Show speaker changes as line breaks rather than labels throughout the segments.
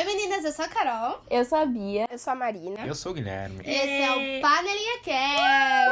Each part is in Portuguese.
Oi meninas, eu sou a Carol.
Eu sou a Bia.
Eu sou a Marina.
Eu sou o Guilherme.
Esse é o Panelinha Cast.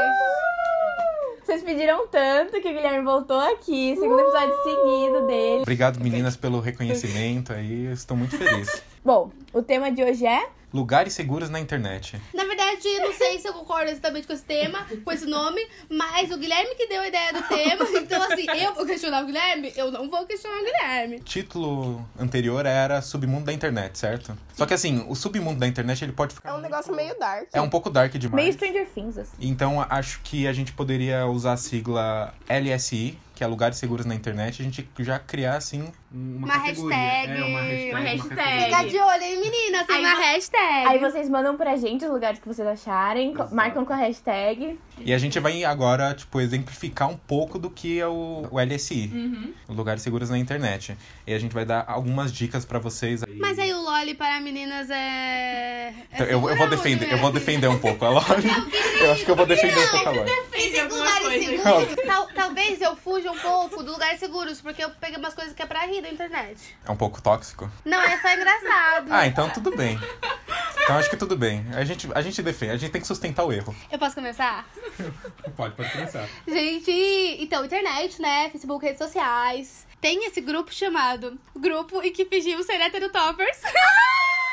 Vocês pediram tanto que o Guilherme voltou aqui, segundo episódio seguido dele.
Obrigado, meninas, pelo reconhecimento aí. Estou muito feliz.
Bom, o tema de hoje é
Lugares seguros na internet.
Na verdade, não sei se eu concordo exatamente com esse tema, com esse nome, mas o Guilherme que deu a ideia do tema. Então, assim, eu vou questionar o Guilherme? Eu não vou questionar o Guilherme.
O título anterior era Submundo da Internet, certo? Só que assim, o submundo da internet ele pode
É
ficar.
um negócio meio dark.
É um pouco dark demais.
meio Stranger Things, assim.
Então acho que a gente poderia usar a sigla LSI, que é Lugares Seguros na Internet, a gente já criar assim uma,
Uma
categoria.
hashtag.
É, uma hashtag.
Uma hashtag.
Fica de olho, hein, meninas? Tem
Aí
uma hashtag.
Aí vocês mandam pra gente os lugares que vocês acharem,
Exato.
marcam com a hashtag.
E a gente vai agora, tipo, exemplificar um pouco do que é o, o LSI, o Lugares Seguros na Internet. E a gente vai dar algumas dicas pra vocês aí.
Mas aí o Loli para meninas é. é
Então, eu, eu vou defender,
né?
eu vou defender um pouco a Loli. Eu acho que eu vou defender um pouco a Loli.
Tal- talvez eu fuja um pouco dos lugares seguros, porque eu peguei umas coisas que é pra rir da internet.
É um pouco tóxico?
Não, é só engraçado.
Ah, então tudo bem. Então acho que tudo bem. A gente, a gente defende, a gente tem que sustentar o erro.
Eu posso começar?
Pode, pode começar.
Gente, então, internet, né? Facebook, redes sociais. Tem esse grupo chamado Grupo em que fingimos ser hétero toppers.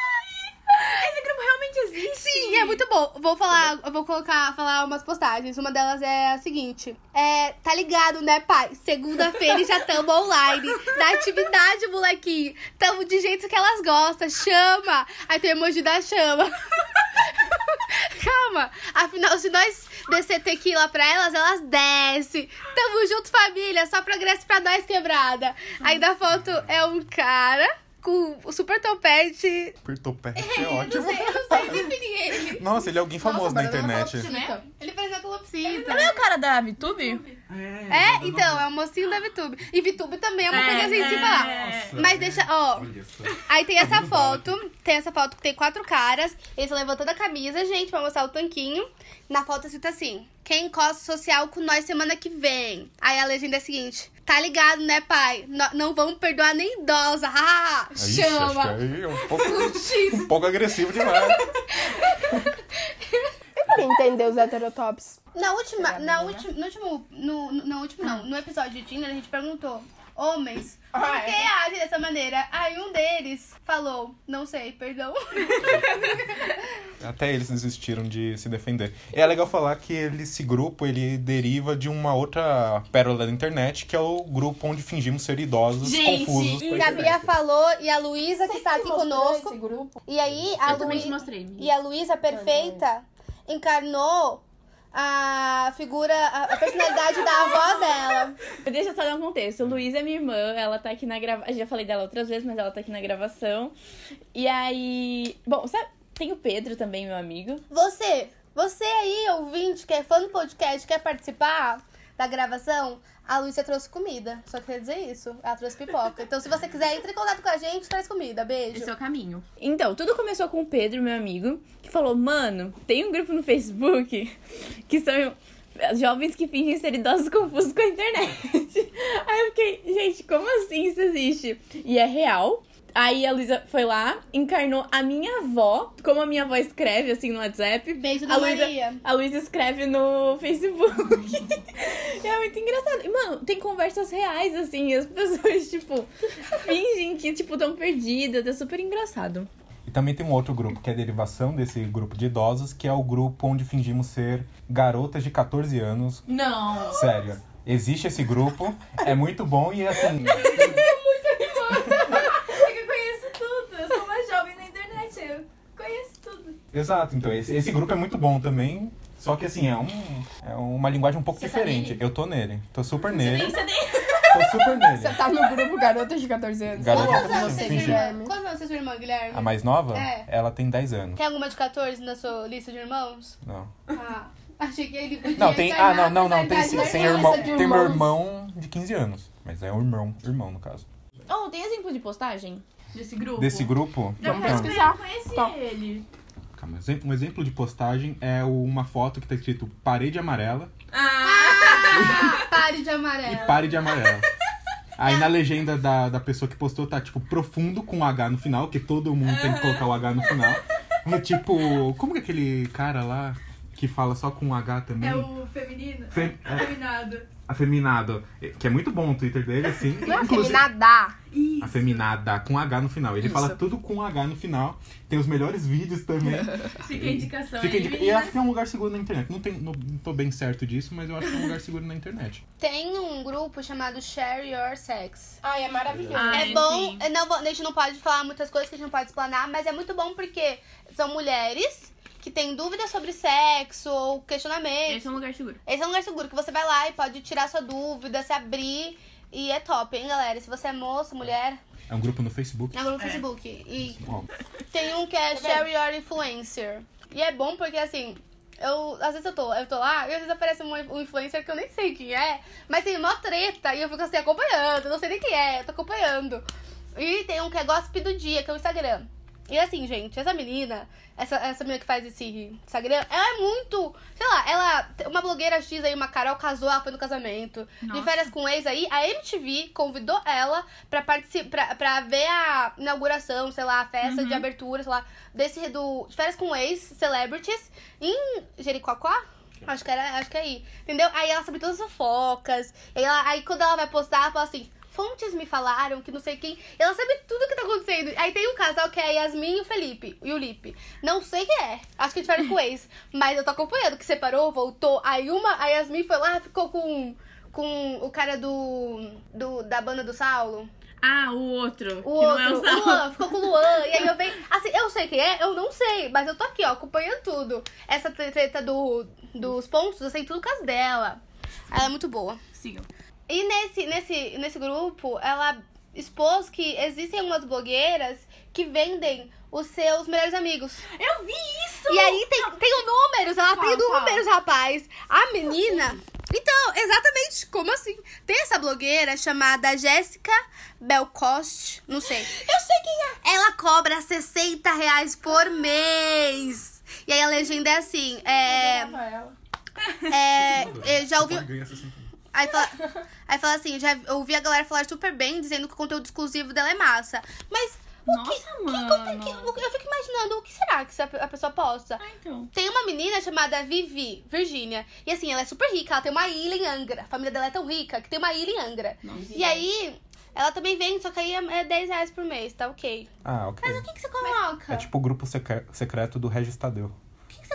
Esse grupo realmente existe?
Sim, é muito bom. Vou falar, eu vou colocar, falar umas postagens. Uma delas é a seguinte: É, tá ligado, né, pai? Segunda-feira já tamo online. Da atividade, molequinho. Tamo de jeito que elas gostam. Chama! Aí tem o emoji da chama. Calma. Afinal, se nós descer tequila pra elas, elas descem. Tamo junto, família. Só progresso pra nós, quebrada. Aí da foto é um cara com o super topete.
O pé. É ótimo.
Eu não sei definir ele.
Nossa, ele é alguém famoso na internet.
Calopsita. Ele parece a Calopsita.
Não é o cara da VTube?
É, então, é o mocinho da VTube. E VTube também é uma coisa assim, se falar. Mas deixa, ó. Aí tem essa foto, tem essa foto que tem quatro caras. Eles levantando a camisa, gente, pra mostrar o tanquinho. Na foto escrito assim: Quem encosta social com nós semana que vem. Aí a legenda é a seguinte: Tá ligado, né, pai? No- não vamos perdoar nem idosa. Ah,
Ixi, acho que
chama.
aí é um pouco, um pouco agressivo demais.
Eu queria entender os heterotops.
Na última, na última, no último, no, no, no último não, no episódio de Tinder a gente perguntou, homens, por
Ah,
que
é?
agem dessa maneira? Aí um deles falou, não sei, perdão.
Até eles desistiram de se defender. E é legal falar que ele- esse grupo ele deriva de uma outra pérola da internet, que é o grupo onde fingimos ser idosos
Gente,
confusos.
E
com
a
a
Bia falou e a Luísa que está aqui conosco.
Esse grupo.
E aí a
Eu também te
Luí-
mostrei.
E a Luísa perfeita encarnou a figura, a, personalidade da avó dela.
Deixa eu só dar um contexto. Luísa é minha irmã, ela tá aqui na gravação. Já falei dela outras vezes, mas ela tá aqui na gravação. E aí. Bom, sabe? Tem o Pedro também, meu amigo.
Você, você aí, ouvinte, que é fã do podcast, quer participar da gravação? A Luísa trouxe comida. Só queria dizer isso. Ela trouxe pipoca. Então, se você quiser, entre em contato com a gente, traz comida. Beijo.
o caminho. Então, tudo começou com o Pedro, meu amigo, que falou: Mano, tem um grupo no Facebook que são jovens que fingem ser idosos confusos com a internet. Aí eu fiquei, gente, como assim isso existe? E é real. Aí a Luísa foi lá, encarnou a minha avó, como a minha avó escreve assim no WhatsApp.
Beijo da
a Luísa,
Maria.
a Luísa escreve no Facebook. É muito engraçado. E, mano, tem conversas reais, assim, as pessoas, tipo, fingem que, tipo, estão perdidas. É super engraçado.
E também tem um outro grupo, que é a derivação desse grupo de idosos, que é o grupo onde fingimos ser garotas de 14 anos.
Não.
Sério. Existe esse grupo, é muito bom e assim.
É que eu conheço tudo. Eu sou uma jovem na internet. Eu conheço tudo.
Exato, então esse, esse grupo é muito bom também. Só que assim, é, um, é uma linguagem um pouco
Você tá
diferente.
nele?
eu tô nele. Tô super nele.
Você nem...
Tô super nele.
Você tá no grupo Garotas de 14 anos.
Garota
Quantos
de
anos
14
você tem,
Fingi.
irmã? Quantos anos você tem sua irmã, Guilherme?
A mais nova?
É.
Ela tem 10 anos.
Tem alguma de 14 na sua lista de irmãos?
Não.
Ah, achei que ele podia
Não, tem. Ah, não, não, não. Tem,
da
tem, irmão,
de
tem meu
irmãos.
irmão de 15 anos. Mas é um irmão, irmão no caso.
Oh, tem exemplo de postagem? Desse grupo?
Desse grupo.
Vamos
então,
pesquisar.
Eu conheci
Tá.
ele.
Calma, um exemplo de postagem é uma foto que tá escrito parede amarela
Ah!
Pare de
e
amarelo.
pare de amarela. Aí na legenda da, da pessoa que postou tá, tipo, profundo com H no final, que todo mundo tem que colocar o H no final. É tipo, como que é aquele cara lá que fala só com H também?
É o feminino?
Fe- é.
Afeminado.
Afeminado. Que é muito bom o Twitter dele, assim.
Não é
Inclusive-
feminada.
Isso.
Afeminada, com H no final. Ele
Isso.
fala tudo com H no final. Tem os melhores vídeos também.
Fica a indicação
Fica
aí,
indica- E acho que é um lugar seguro na internet. Não, tem, não, tô bem certo disso, mas eu acho que é um lugar seguro na internet.
Tem um grupo chamado Share Your Sex.
Ai, é maravilhoso.
Ai,
é bom, não a gente não pode falar muitas coisas que a gente não pode explanar, mas é muito bom porque são mulheres que têm dúvidas sobre sexo ou questionamentos.
Esse é um lugar seguro.
Esse é um lugar seguro que você vai lá e pode tirar sua dúvida, se abrir. E é top, hein, galera? Se você é moça, mulher,
É um grupo no Facebook.
é no
É.
Facebook. E tem um que é Share Your Influencer. E é bom porque, assim, eu, às vezes eu tô, eu tô lá e às vezes aparece um, um influencer que eu nem sei quem é, mas tem uma treta e eu fico assim acompanhando, não sei nem quem é, eu tô acompanhando. E tem um que é Gossip do Dia, que é o Instagram. E assim, gente, essa menina, essa, essa menina que faz esse Instagram, ela é muito. Sei lá, ela. Uma blogueira X aí, uma Carol, casou, ela foi no casamento. De
Nossa.
férias com ex aí, a MTV convidou ela pra, participar, pra, pra ver a inauguração, sei lá, a festa de abertura, sei lá, desse do. De férias com ex, Celebrities, em Jericoacoara. Acho que era, acho que é aí. Entendeu? Aí ela sabe todas as fofocas. Aí, ela, aí quando ela vai postar, ela fala assim. Fontes me falaram que não sei quem. Ela sabe tudo que tá acontecendo. Aí tem um casal que é a Yasmin e o Felipe. E o Lipe. Não sei quem é. Acho que tiveram com o ex. Mas eu tô acompanhando que separou, voltou. Aí uma, a Yasmin foi lá ficou com. Com o cara do, do. Da banda do Saulo.
Ah, o outro.
O outro,
é o
o
Sal.
Luan, ficou com o Luan. E aí eu venho. Assim, eu sei quem é, eu não sei, mas eu tô aqui, ó, acompanhando tudo. Essa treta do, dos pontos, eu sei tudo por causa dela. Ela é muito boa.
Sigam.
E nesse, nesse, nesse grupo, ela expôs que existem algumas blogueiras que vendem os seus melhores amigos.
Eu vi isso!
E aí tem, tem o números, ela tem
Qual, qual?
números, rapaz. A menina. Então, exatamente, como assim? Tem essa blogueira chamada Jéssica Belcost, não sei. Eu sei quem é. Ela cobra 60 reais por mês. E aí a legenda é assim, é.
Ela.
é eu já ouvi.
Ganha 60
Aí fala, aí fala assim, já ouvi a galera falar super bem, dizendo que o conteúdo exclusivo dela é massa. Mas o
Nossa,
que,
mano.
que- que- eu fico imaginando o que será que a pessoa posta?
Ah, então.
Tem uma menina chamada Vivi, Virgínia. E assim, ela é super rica, ela tem uma ilha em Angra. A família dela é tão rica que tem uma ilha em Angra.
Nossa.
E aí, ela também vende, só que aí é é 10 reais por mês, tá ok.
Ah, ok.
Mas o que, que você coloca?
É tipo o grupo secre- secreto do Regis Tadeu.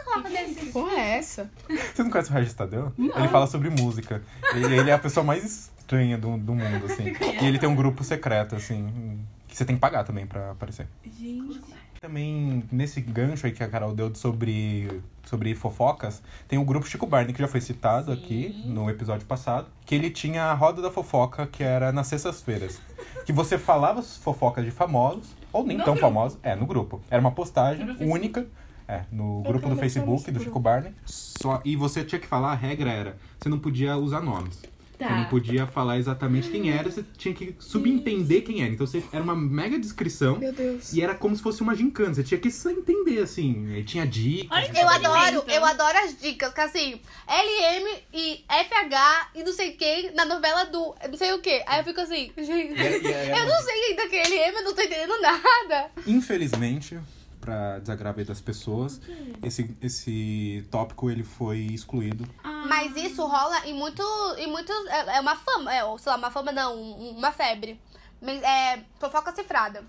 O que, que você coloca nesse?
Porra, é essa?
Você não conhece o Regis Tadeu? Ele fala sobre música. Ele, ele é a pessoa mais estranha do, do mundo, assim. E ele tem um grupo secreto, assim, que você tem que pagar também pra aparecer.
Gente.
Também, nesse gancho aí que a Carol deu sobre, sobre fofocas, tem o grupo Chico Barney, que já foi citado aqui no episódio passado, que ele tinha a roda da fofoca, que era nas sextas-feiras. Que você falava as fofocas de famosos, ou nem tão famosos, é, no grupo. Era uma postagem
No Facebook.
É, no grupo do Facebook do. Chico Barney. Só, e você tinha que falar, a regra era, você não podia usar nomes.
Tá.
Você não podia falar exatamente quem era, você tinha que subentender quem era. Então você, era uma mega descrição.
Meu Deus.
E era como se fosse uma gincana, você tinha que só entender, assim. Ele tinha dicas.
Olha que
Eu adoro, eu adoro as dicas, que assim, LM e FH e não sei quem na novela do não sei o que. Aí eu fico assim, gente,
E é- e é-
eu não sei ainda que é LM, eu não tô entendendo nada.
Infelizmente, pra desagravar das pessoas, esse, esse tópico ele foi excluído.
Ah.
Mas isso rola em muito, em muitos, é, é uma fama, é, ou sei lá, uma fama não, um- uma febre. Mas, É, fofoca cifrada.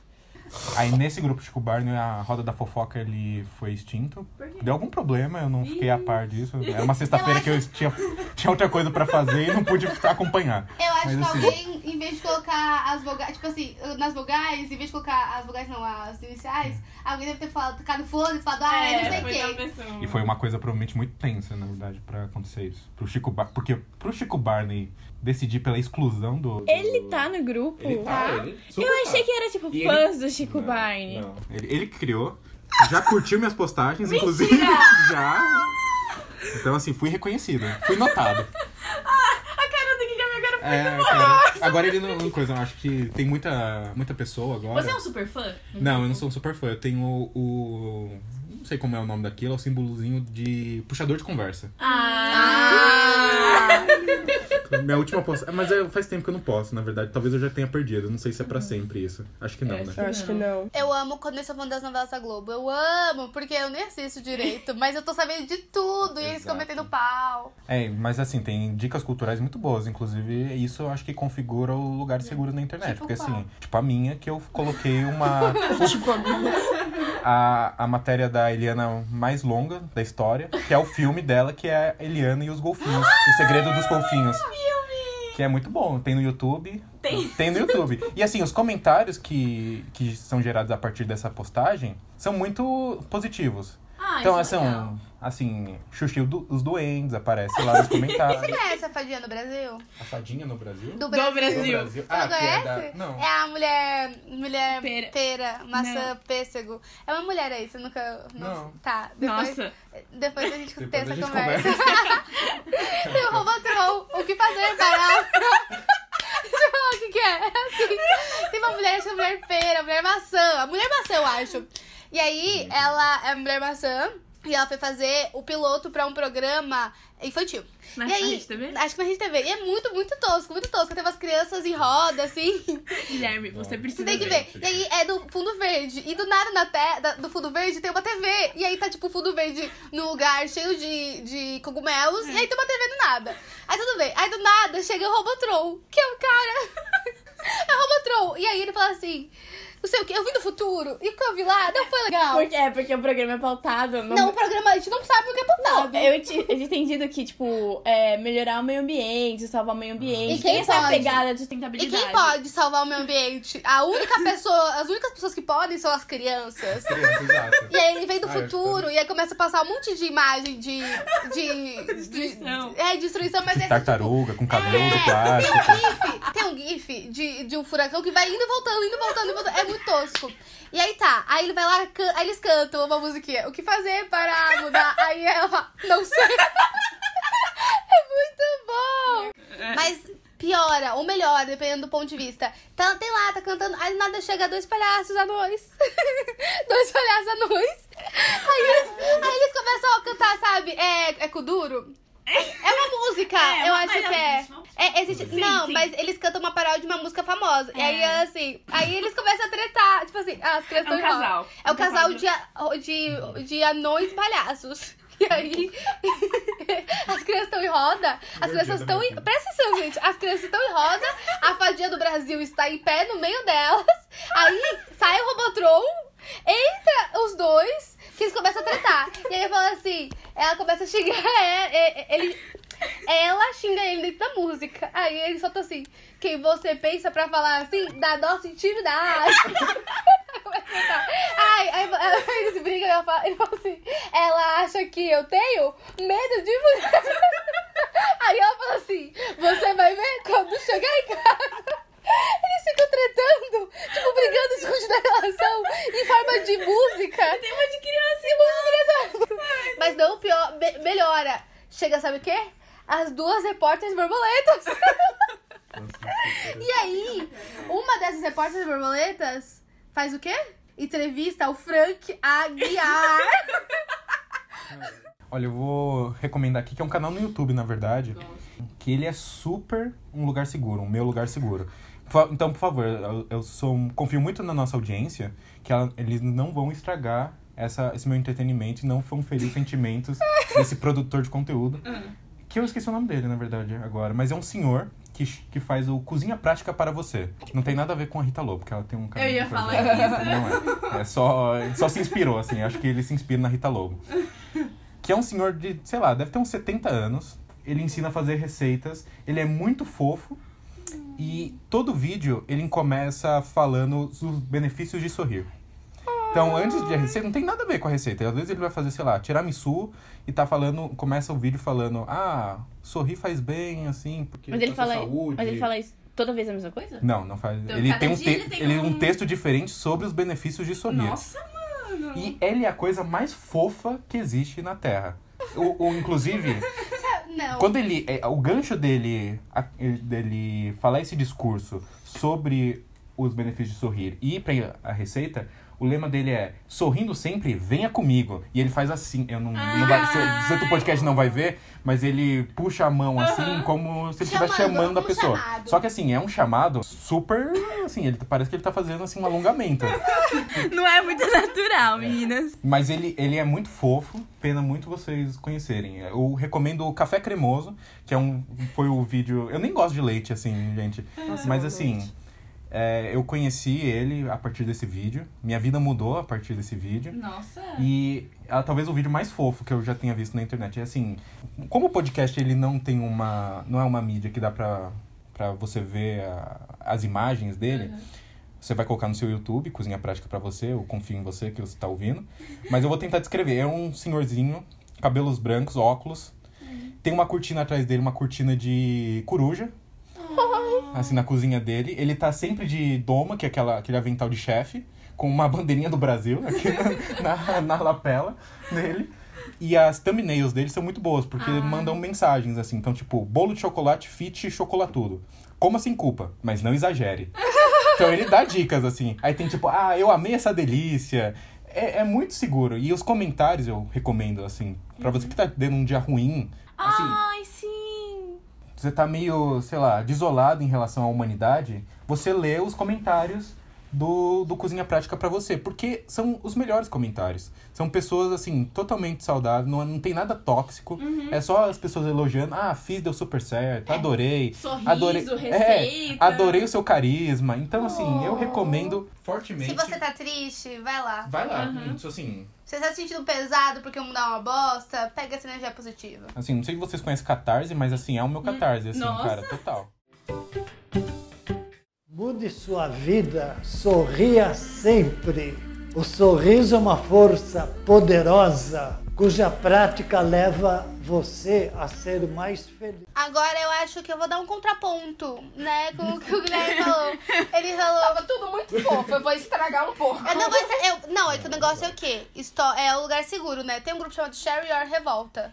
Aí nesse grupo Chico Barney, a roda da fofoca ele foi extinto. Deu algum problema, eu não fiquei a par disso. Era uma sexta-feira que eu tinha, tinha outra coisa pra fazer e não pude acompanhar.
Eu acho
Mas,
que
assim-
alguém, em vez de colocar as vogais, tipo assim, nas vogais, em vez de colocar as vogais, não, as iniciais, alguém deve ter falado, tocado foda e falado, ah, eu não sei
É,
quem.
pessoa.
E foi uma coisa provavelmente muito tensa, na verdade, pra acontecer isso. Pro Chico Bar... Porque pro Chico Barney decidir pela exclusão do. do-
Ele tá no grupo?
Ele tá, ele super
Eu achei que era tipo
E
fãs do Chico
Não,
Barney.
não. Ele, ele criou. Já curtiu minhas postagens, inclusive. Já. Então, assim, fui reconhecido. Fui notado.
A cara do Guilherme agora foi
É, cara, agora ele não. Uma coisa, eu acho que tem muita, muita pessoa agora.
Você é um super fã?
Não, eu não sou um super fã. Eu tenho o. o- Não sei como é o nome daquilo, é o símbolozinho de puxador de conversa.
Ah!
Minha última postagem. Mas eu- faz tempo que eu não posto, na verdade. Talvez eu já tenha perdido. Não sei se é pra sempre isso. Acho que não,
É,
né?
Eu acho que não.
Eu amo quando eles estão falando das novelas da Globo. Eu amo, porque eu nem assisto direito, mas eu tô sabendo de tudo e eles ficam
Exato.
metendo pau.
É, mas assim, tem dicas culturais muito boas. Inclusive, isso eu acho que configura o lugar seguro na internet.
Tipo
porque
qual?
assim, tipo a minha, que eu coloquei uma. a, a matéria da Eliana mais longa da história, que é o filme dela, que é a Eliana e os golfinhos. o segredo dos golfinhos. Que é muito bom. Tem no YouTube.
Tem.
no YouTube. E assim, os comentários que, que são gerados a partir dessa postagem são muito positivos.
Ah,
então,
isso é
assim,
legal.
assim, Xuxi do- os doentes aparece lá nos
Você
comentários.
conhece a fadinha no Brasil?
A fadinha no Brasil?
Do
Do
Brasil.
Brasil.
Brasil.
Você
Ah,
não
que é
conhece?
da... Não.
É a mulher. Mulher
Pera.
pera, maçã, pêssego. É uma mulher aí, você nunca.
Não.
Tá. Depois,
Nossa.
Depois a gente
Depois
tem
a
essa
gente
conversa. Tem o Robotron. O que fazer para. O que, que é. É assim. Tem uma mulher, chama mulher pera, mulher maçã. A mulher maçã, eu acho. E aí, ela é a mulher maçã. E ela foi fazer o piloto pra um programa infantil.
Na-
e
na
aí,
Rede TV?
Acho que na Rede TV. E é muito, muito tosco, muito tosco. Tem umas crianças em roda, assim.
Guilherme, você precisa
Você tem que ver. E aí é do fundo verde. E do nada na te... da- do fundo verde tem uma TV. E aí tá tipo o fundo verde num lugar cheio de, de cogumelos. E aí tem uma TV do nada. Aí tudo bem. Aí do nada chega o Robotron, que é o cara. é o Robotron. E aí ele fala assim. Não sei o que, eu vim do futuro. E o que eu vi lá não foi legal.
Porque, é, porque o programa é pautado.
Não, o programa a gente não sabe o que é pautado.
Eu tinha eu tinha entendido que, tipo, é, melhorar o meio ambiente, salvar o meio ambiente.
E quem
tem essa
pode?
pegada de
E
sustentabilidade.
quem pode salvar o meio ambiente? A única pessoa, as únicas pessoas que podem são as crianças.
Criança, exato.
E aí ele vem do
Ah,
futuro e aí começa a passar um monte de imagem de. de. de
Destruição.
é, destruição, mas
De
é
tartaruga, com cabelo
É,
de plástico.
Tem um gif, tem um gif de, de um furacão que vai indo e voltando, indo e voltando, indo e voltando. É muito tosco. E aí tá, aí ele vai lá, can- aí eles cantam uma musiquinha. O que fazer para mudar? Aí ela fala, não sei. É muito bom. Mas piora ou melhora, dependendo do ponto de vista. Ela tem lá, tá cantando, aí nada chega dois palhaços anões. dois palhaços anões. Aí eles, aí eles começam a cantar, sabe? É, é Kuduro? É uma música,
É,
eu
mas
acho que é.
existe uma-
é existe,
Sim,
não,
sim.
mas eles cantam uma paródia de uma música famosa. E aí,
É.
assim, aí eles começam a tretar. Tipo assim, ah, as crianças
É um
estão em roda.
casal.
É o
Um
casal
casal
de, de, de anões palhaços. E aí, as crianças estão em roda, as crianças estão em. Presta atenção, gente. As crianças estão em roda, a fadinha do Brasil está em pé no meio delas. Aí sai o Robotron, entra os dois, que eles começam a tretar. E aí fala assim: ela começa a xingar ele. Ela xinga ele dentro da música. Aí ele solta assim: quem você pensa pra falar assim da nossa intimidade. Começa a cantar. Ai, aí, aí eles brigam e ela fala, ele fala assim: ela acha que eu tenho medo de mulher. Aí ela fala assim: você vai ver quando chegar em casa. Eles ficam tretando, tipo, brigando esconde da relação em forma de música.
Tem uma de criança.
E música exato. Mas não, pior, me- melhora. Chega, sabe o quê? As duas repórteres borboletas. E aí, uma dessas repórteres borboletas faz o quê? Entrevista ao Frank Aguiar.
Olha, eu vou recomendar aqui que é um canal no YouTube, na verdade. Que ele é super um lugar seguro, um meu lugar seguro. Então, por favor, eu, eu sou, confio muito na nossa audiência que ela- eles não vão estragar essa, esse meu entretenimento e não vão ferir os sentimentos desse produtor de conteúdo. Que eu esqueci o nome dele, na verdade, agora. Mas é um senhor que, que faz o Cozinha Prática para Você. Não tem nada a ver com a Rita Lobo, porque ela tem um caminho
ia
por
falar
exemplo. Não é. É só, só se inspirou, assim. Acho que ele se inspira na Rita Lobo. Que é um senhor de, sei lá, deve ter uns 70 anos. Ele ensina a fazer receitas. Ele é muito fofo. E todo vídeo ele começa falando dos benefícios de sorrir. Então, antes de a receita, não tem nada a ver com a receita. Às vezes ele vai fazer, sei lá, tiramisu e tá falando, começa o vídeo falando, ah, sorrir faz bem, assim, porque
Mas ele, fala,
saúde.
mas ele fala isso toda vez a mesma coisa?
Não, não faz.
Então,
ele tem, um, te-
ele tem
ele- um
um-
texto diferente sobre os benefícios de sorrir.
Nossa, mano.
E ele é a coisa mais fofa que existe na Terra. O, o- inclusive,
Não.
quando ele. é, o gancho dele, a- dele falar esse discurso sobre os benefícios de sorrir e ir pra a receita, O lema dele é sorrindo sempre, venha comigo. E ele faz assim, eu não, não vai, se, se o podcast não vai ver, mas ele puxa a mão assim, como se ele estivesse
Chamando,
a pessoa.
chamado.
Só que assim, é um chamado super, assim, ele parece que ele tá fazendo assim um alongamento.
Não é muito natural, meninas.
Mas ele, ele é muito fofo, pena muito vocês conhecerem. Eu recomendo o Café Cremoso, que é um foi o vídeo, eu nem gosto de leite assim, gente. mas assim, é, eu conheci ele a partir desse vídeo. Minha vida mudou a partir desse vídeo.
Nossa.
E ah, talvez o vídeo mais fofo que eu já tenha visto na internet. É assim, como o podcast ele não tem uma. não é uma mídia que dá pra, pra você ver a- as imagens dele. Você vai colocar no seu YouTube, Cozinha Prática pra você, eu confio em você que você tá ouvindo. Mas eu vou tentar descrever. É um senhorzinho, cabelos brancos, óculos. Tem uma cortina atrás dele, uma cortina de coruja. Assim, na cozinha dele. Ele tá sempre de doma, que é aquela, aquele avental de chefe, com uma bandeirinha do Brasil aqui na, na, lapela dele. E as thumbnails dele são muito boas, porque mandam mensagens assim. Então, tipo, bolo de chocolate fit chocolatudo. Coma sem culpa, mas não exagere. Então ele dá dicas, assim. Aí tem tipo, ah, eu amei essa delícia. É, é muito seguro. E os comentários eu recomendo, assim. Pra você que tá tendo um dia ruim, assim,
Ai, sim.
Você tá meio, sei lá, desolado em relação à humanidade, você lê os comentários do, do Cozinha Prática pra você. Porque são os melhores comentários. São pessoas, assim, totalmente saudáveis, não, não tem nada tóxico. É só as pessoas elogiando. Ah, fiz, deu super certo, adorei.
Sorriso,
adorei,
receita.
É, adorei o seu carisma. Então, assim, eu recomendo fortemente.
Se você tá triste, vai lá.
Vai lá, isso assim.
Se você tá se sentindo pesado porque o mundo é uma bosta, pega essa energia positiva.
Assim, não sei se vocês conhecem Catarse, mas assim, é o meu Catarse, assim,
nossa.
cara, total.
Mude sua vida, sorria sempre. O sorriso é uma força poderosa cuja prática leva você a ser mais feliz.
Agora eu acho que eu vou dar um contraponto, né? Com o que o Guilherme falou. Ele falou.
Tava tudo muito fofo, eu vou estragar um pouco.
Eu não, vou estra- eu- não, é que o negócio é o quê? Isto é o lugar seguro, né? Tem um grupo chamado Share Your Revolta.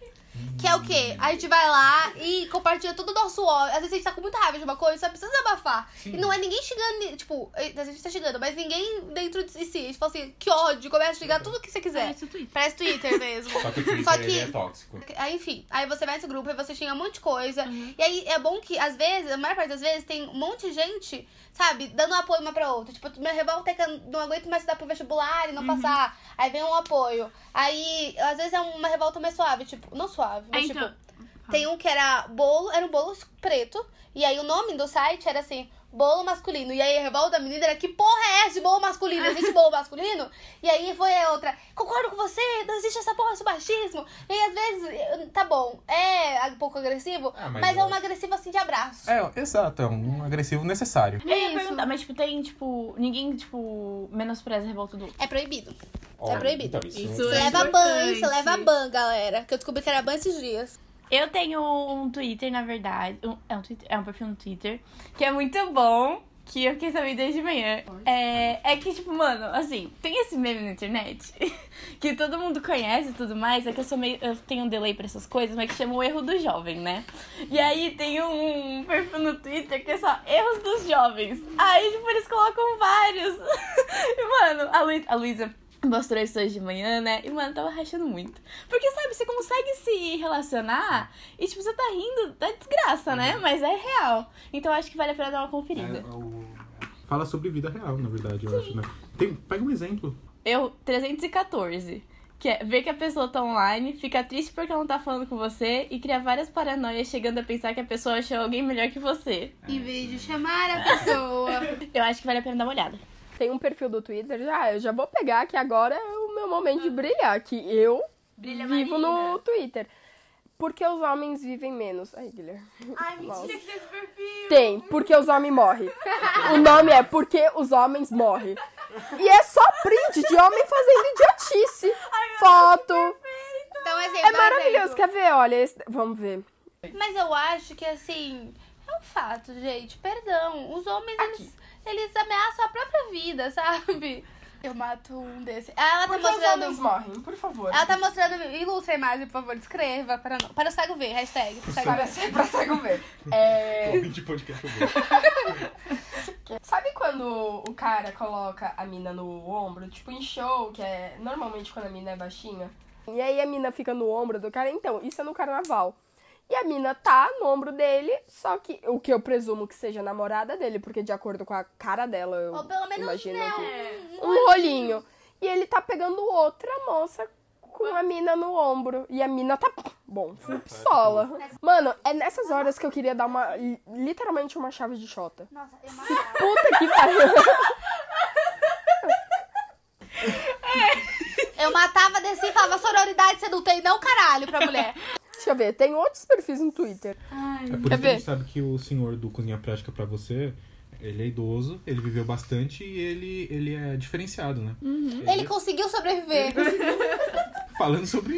Que é o quê? A gente vai lá e compartilha todo o nosso ódio. Às vezes a gente tá com muita raiva de uma coisa, só precisa desabafar. E não é ninguém xingando, tipo, às vezes a gente tá xingando, mas ninguém dentro de si. A gente fala assim, que ódio, começa a xingar tudo que você quiser.
Parece o Twitter.
Parece Twitter mesmo.
Só que o Twitter
Só que-
é tóxico.
Aí, enfim, aí você vai nesse grupo e você xinga um monte de coisa. E aí é bom que, às vezes, a maior parte das vezes, tem um monte de gente, sabe, dando apoio uma pra outra. Tipo, minha revolta é que eu não aguento mais estudar pro vestibular e não passar. Aí vem um apoio. Aí, às vezes é uma revolta mais suave, tipo, não suave, mas
É, então-
tipo. Tem um que era bolo, era um bolo preto. E aí o nome do site era assim, bolo masculino. E aí a revolta da menina era que porra é essa de bolo masculino? Existe bolo masculino? E aí foi a outra, concordo com você, não existe essa porra, esse machismo. E aí às vezes, tá bom, é um pouco agressivo,
Ah, mas
mas, é um agressivo assim de abraço.
É, exato, é um agressivo necessário.
Eu ia
Isso.
perguntar, mas tipo, tem, tipo, ninguém, tipo, menospreza a revolta do outro.
É proibido.
Ó,
proibido.
então, isso-
Isso
Você
é
leva ban, você leva ban, galera. Que eu descobri que era ban esses dias.
Eu tenho um Twitter, na verdade. um- é, um Twitter, é um perfil no Twitter. Que é muito bom. Que eu fiquei sabendo desde manhã. É, é que, tipo, mano, assim, tem esse meme na internet que todo mundo conhece e tudo mais. É que eu sou meio. Eu tenho um delay pra essas coisas, mas que chama o erro do jovem, né? E aí tem um perfil no Twitter que é só erros dos jovens. Aí, tipo, eles colocam vários. E, mano, a, a Luísa mostrou isso hoje de manhã, né? E, mano, tava rachando muito. Porque, sabe, você consegue se relacionar e, tipo, você tá rindo da desgraça, né? Mas é real. Então, acho que vale a pena dar uma conferida.
É, o- Fala sobre vida real, na verdade, eu acho, né? Tem, pega um exemplo.
Eu, 314. Que é ver que a pessoa tá online, fica triste porque ela não tá falando com você e cria várias paranoias chegando a pensar que a pessoa achou alguém melhor que você.
Em vez de chamar a pessoa.
Eu acho que vale a pena dar uma olhada.
Tem um perfil do Twitter, já, eu já vou pegar que agora é o meu momento de brilhar, que eu vivo no Twitter. Porque os homens vivem menos. Ai, Guilherme.
Ai,
Nossa.
mentira que tem esse perfil.
Tem, porque os homens morrem. O nome é Porque os Homens Morrem. E é só print de homem fazendo idiotice. Foto.
Então, exemplo,
É maravilhoso.
exemplo.
Quer ver? Olha, esse- vamos ver.
Mas eu acho que, assim, é um fato, gente. Perdão. Os homens, eles, eles ameaçam a própria vida, sabe? Eu mato um desse. Ela tá
Porque os
mostrando.
homens morrem, por favor.
Ela tá mostrando. Ilustra a imagem, por favor. Descreva para, não, para o cego ver. Hashtag. pro cego ver.
Para, cego ver. É...
Ouvinte podcast.
Sabe quando o cara coloca a mina no ombro, tipo em show, que é normalmente quando a mina é baixinha? E aí a mina fica no ombro do cara? Então, isso é no carnaval. E a mina tá no ombro dele, só que o que eu presumo que seja a namorada dele, porque de acordo com a cara dela, eu
Ou pelo menos,
imagino
né,
que
um,
um rolinho. E ele tá pegando outra moça com a mina no ombro. E a mina tá. Bom, full pistola. Mano, é nessas horas que eu queria dar uma. literalmente uma chave de chota.
Nossa, eu matava.
Puta que pariu.
Eu matava, descia e falava sororidade, você não tem não, caralho, pra mulher.
Deixa eu ver, tem outros perfis no Twitter.
É por
Quer
isso que a gente sabe que o senhor do Cozinha Prática pra você, ele é idoso, ele viveu bastante e ele, ele é diferenciado, né?
Ele conseguiu sobreviver.
Falando sobre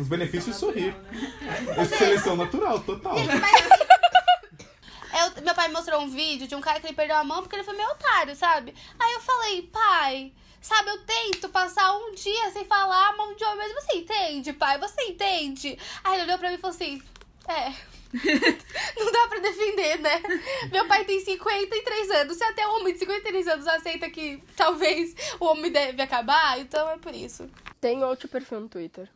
os benefícios de sorrir. Essa seleção natural, total.
Assim, eu- meu pai me mostrou um vídeo de um cara que ele perdeu a mão porque ele foi meio otário, sabe? Aí eu falei, pai, sabe, eu tento passar um dia sem falar a mão de homem, mas você entende, pai? Você entende? Aí ele olhou pra mim e falou assim, é. Não dá pra defender, né? Meu pai tem 53 anos. Se até um homem de 53 anos aceita que talvez o homem deve acabar, então é por isso.
Tem outro perfil no Twitter.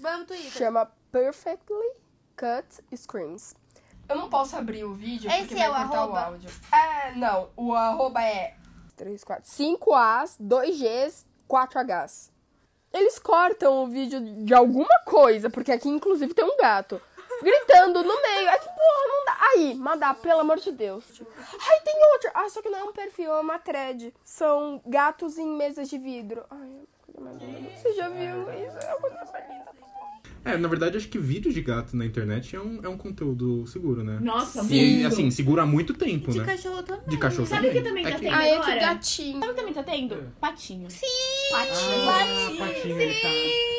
Vamos, Twitter.
Chama Perfectly Cut Screams. Eu não posso abrir o vídeo
Esse
porque
é
vai
o
cortar
arroba?
o áudio. É, não. O arroba é 3, 4, 5As, 2Gs, 4Hs. Eles cortam o vídeo de alguma coisa, porque aqui inclusive tem um gato. Gritando no meio. Aí, porra, não dá. Aí, mandar, pelo amor de Deus. Ai, tem outro. Ah, só que não é um perfil, é uma thread. São gatos em mesas de vidro. Ai. Você já viu isso? É uma coisa mais linda.
É, na verdade, acho que vídeo de gato na internet é um, é um conteúdo seguro, né?
Nossa,
E,
muito.
assim, segura há muito tempo,
De
né?
cachorro também.
De cachorro
Sabe o que
também.
também tá
É que-
tendo
Ai, é que
agora?
gatinho.
Sabe o que também tá tendo? Patinho.
Sim!
Patinho.
Ah, patinho, ele tá...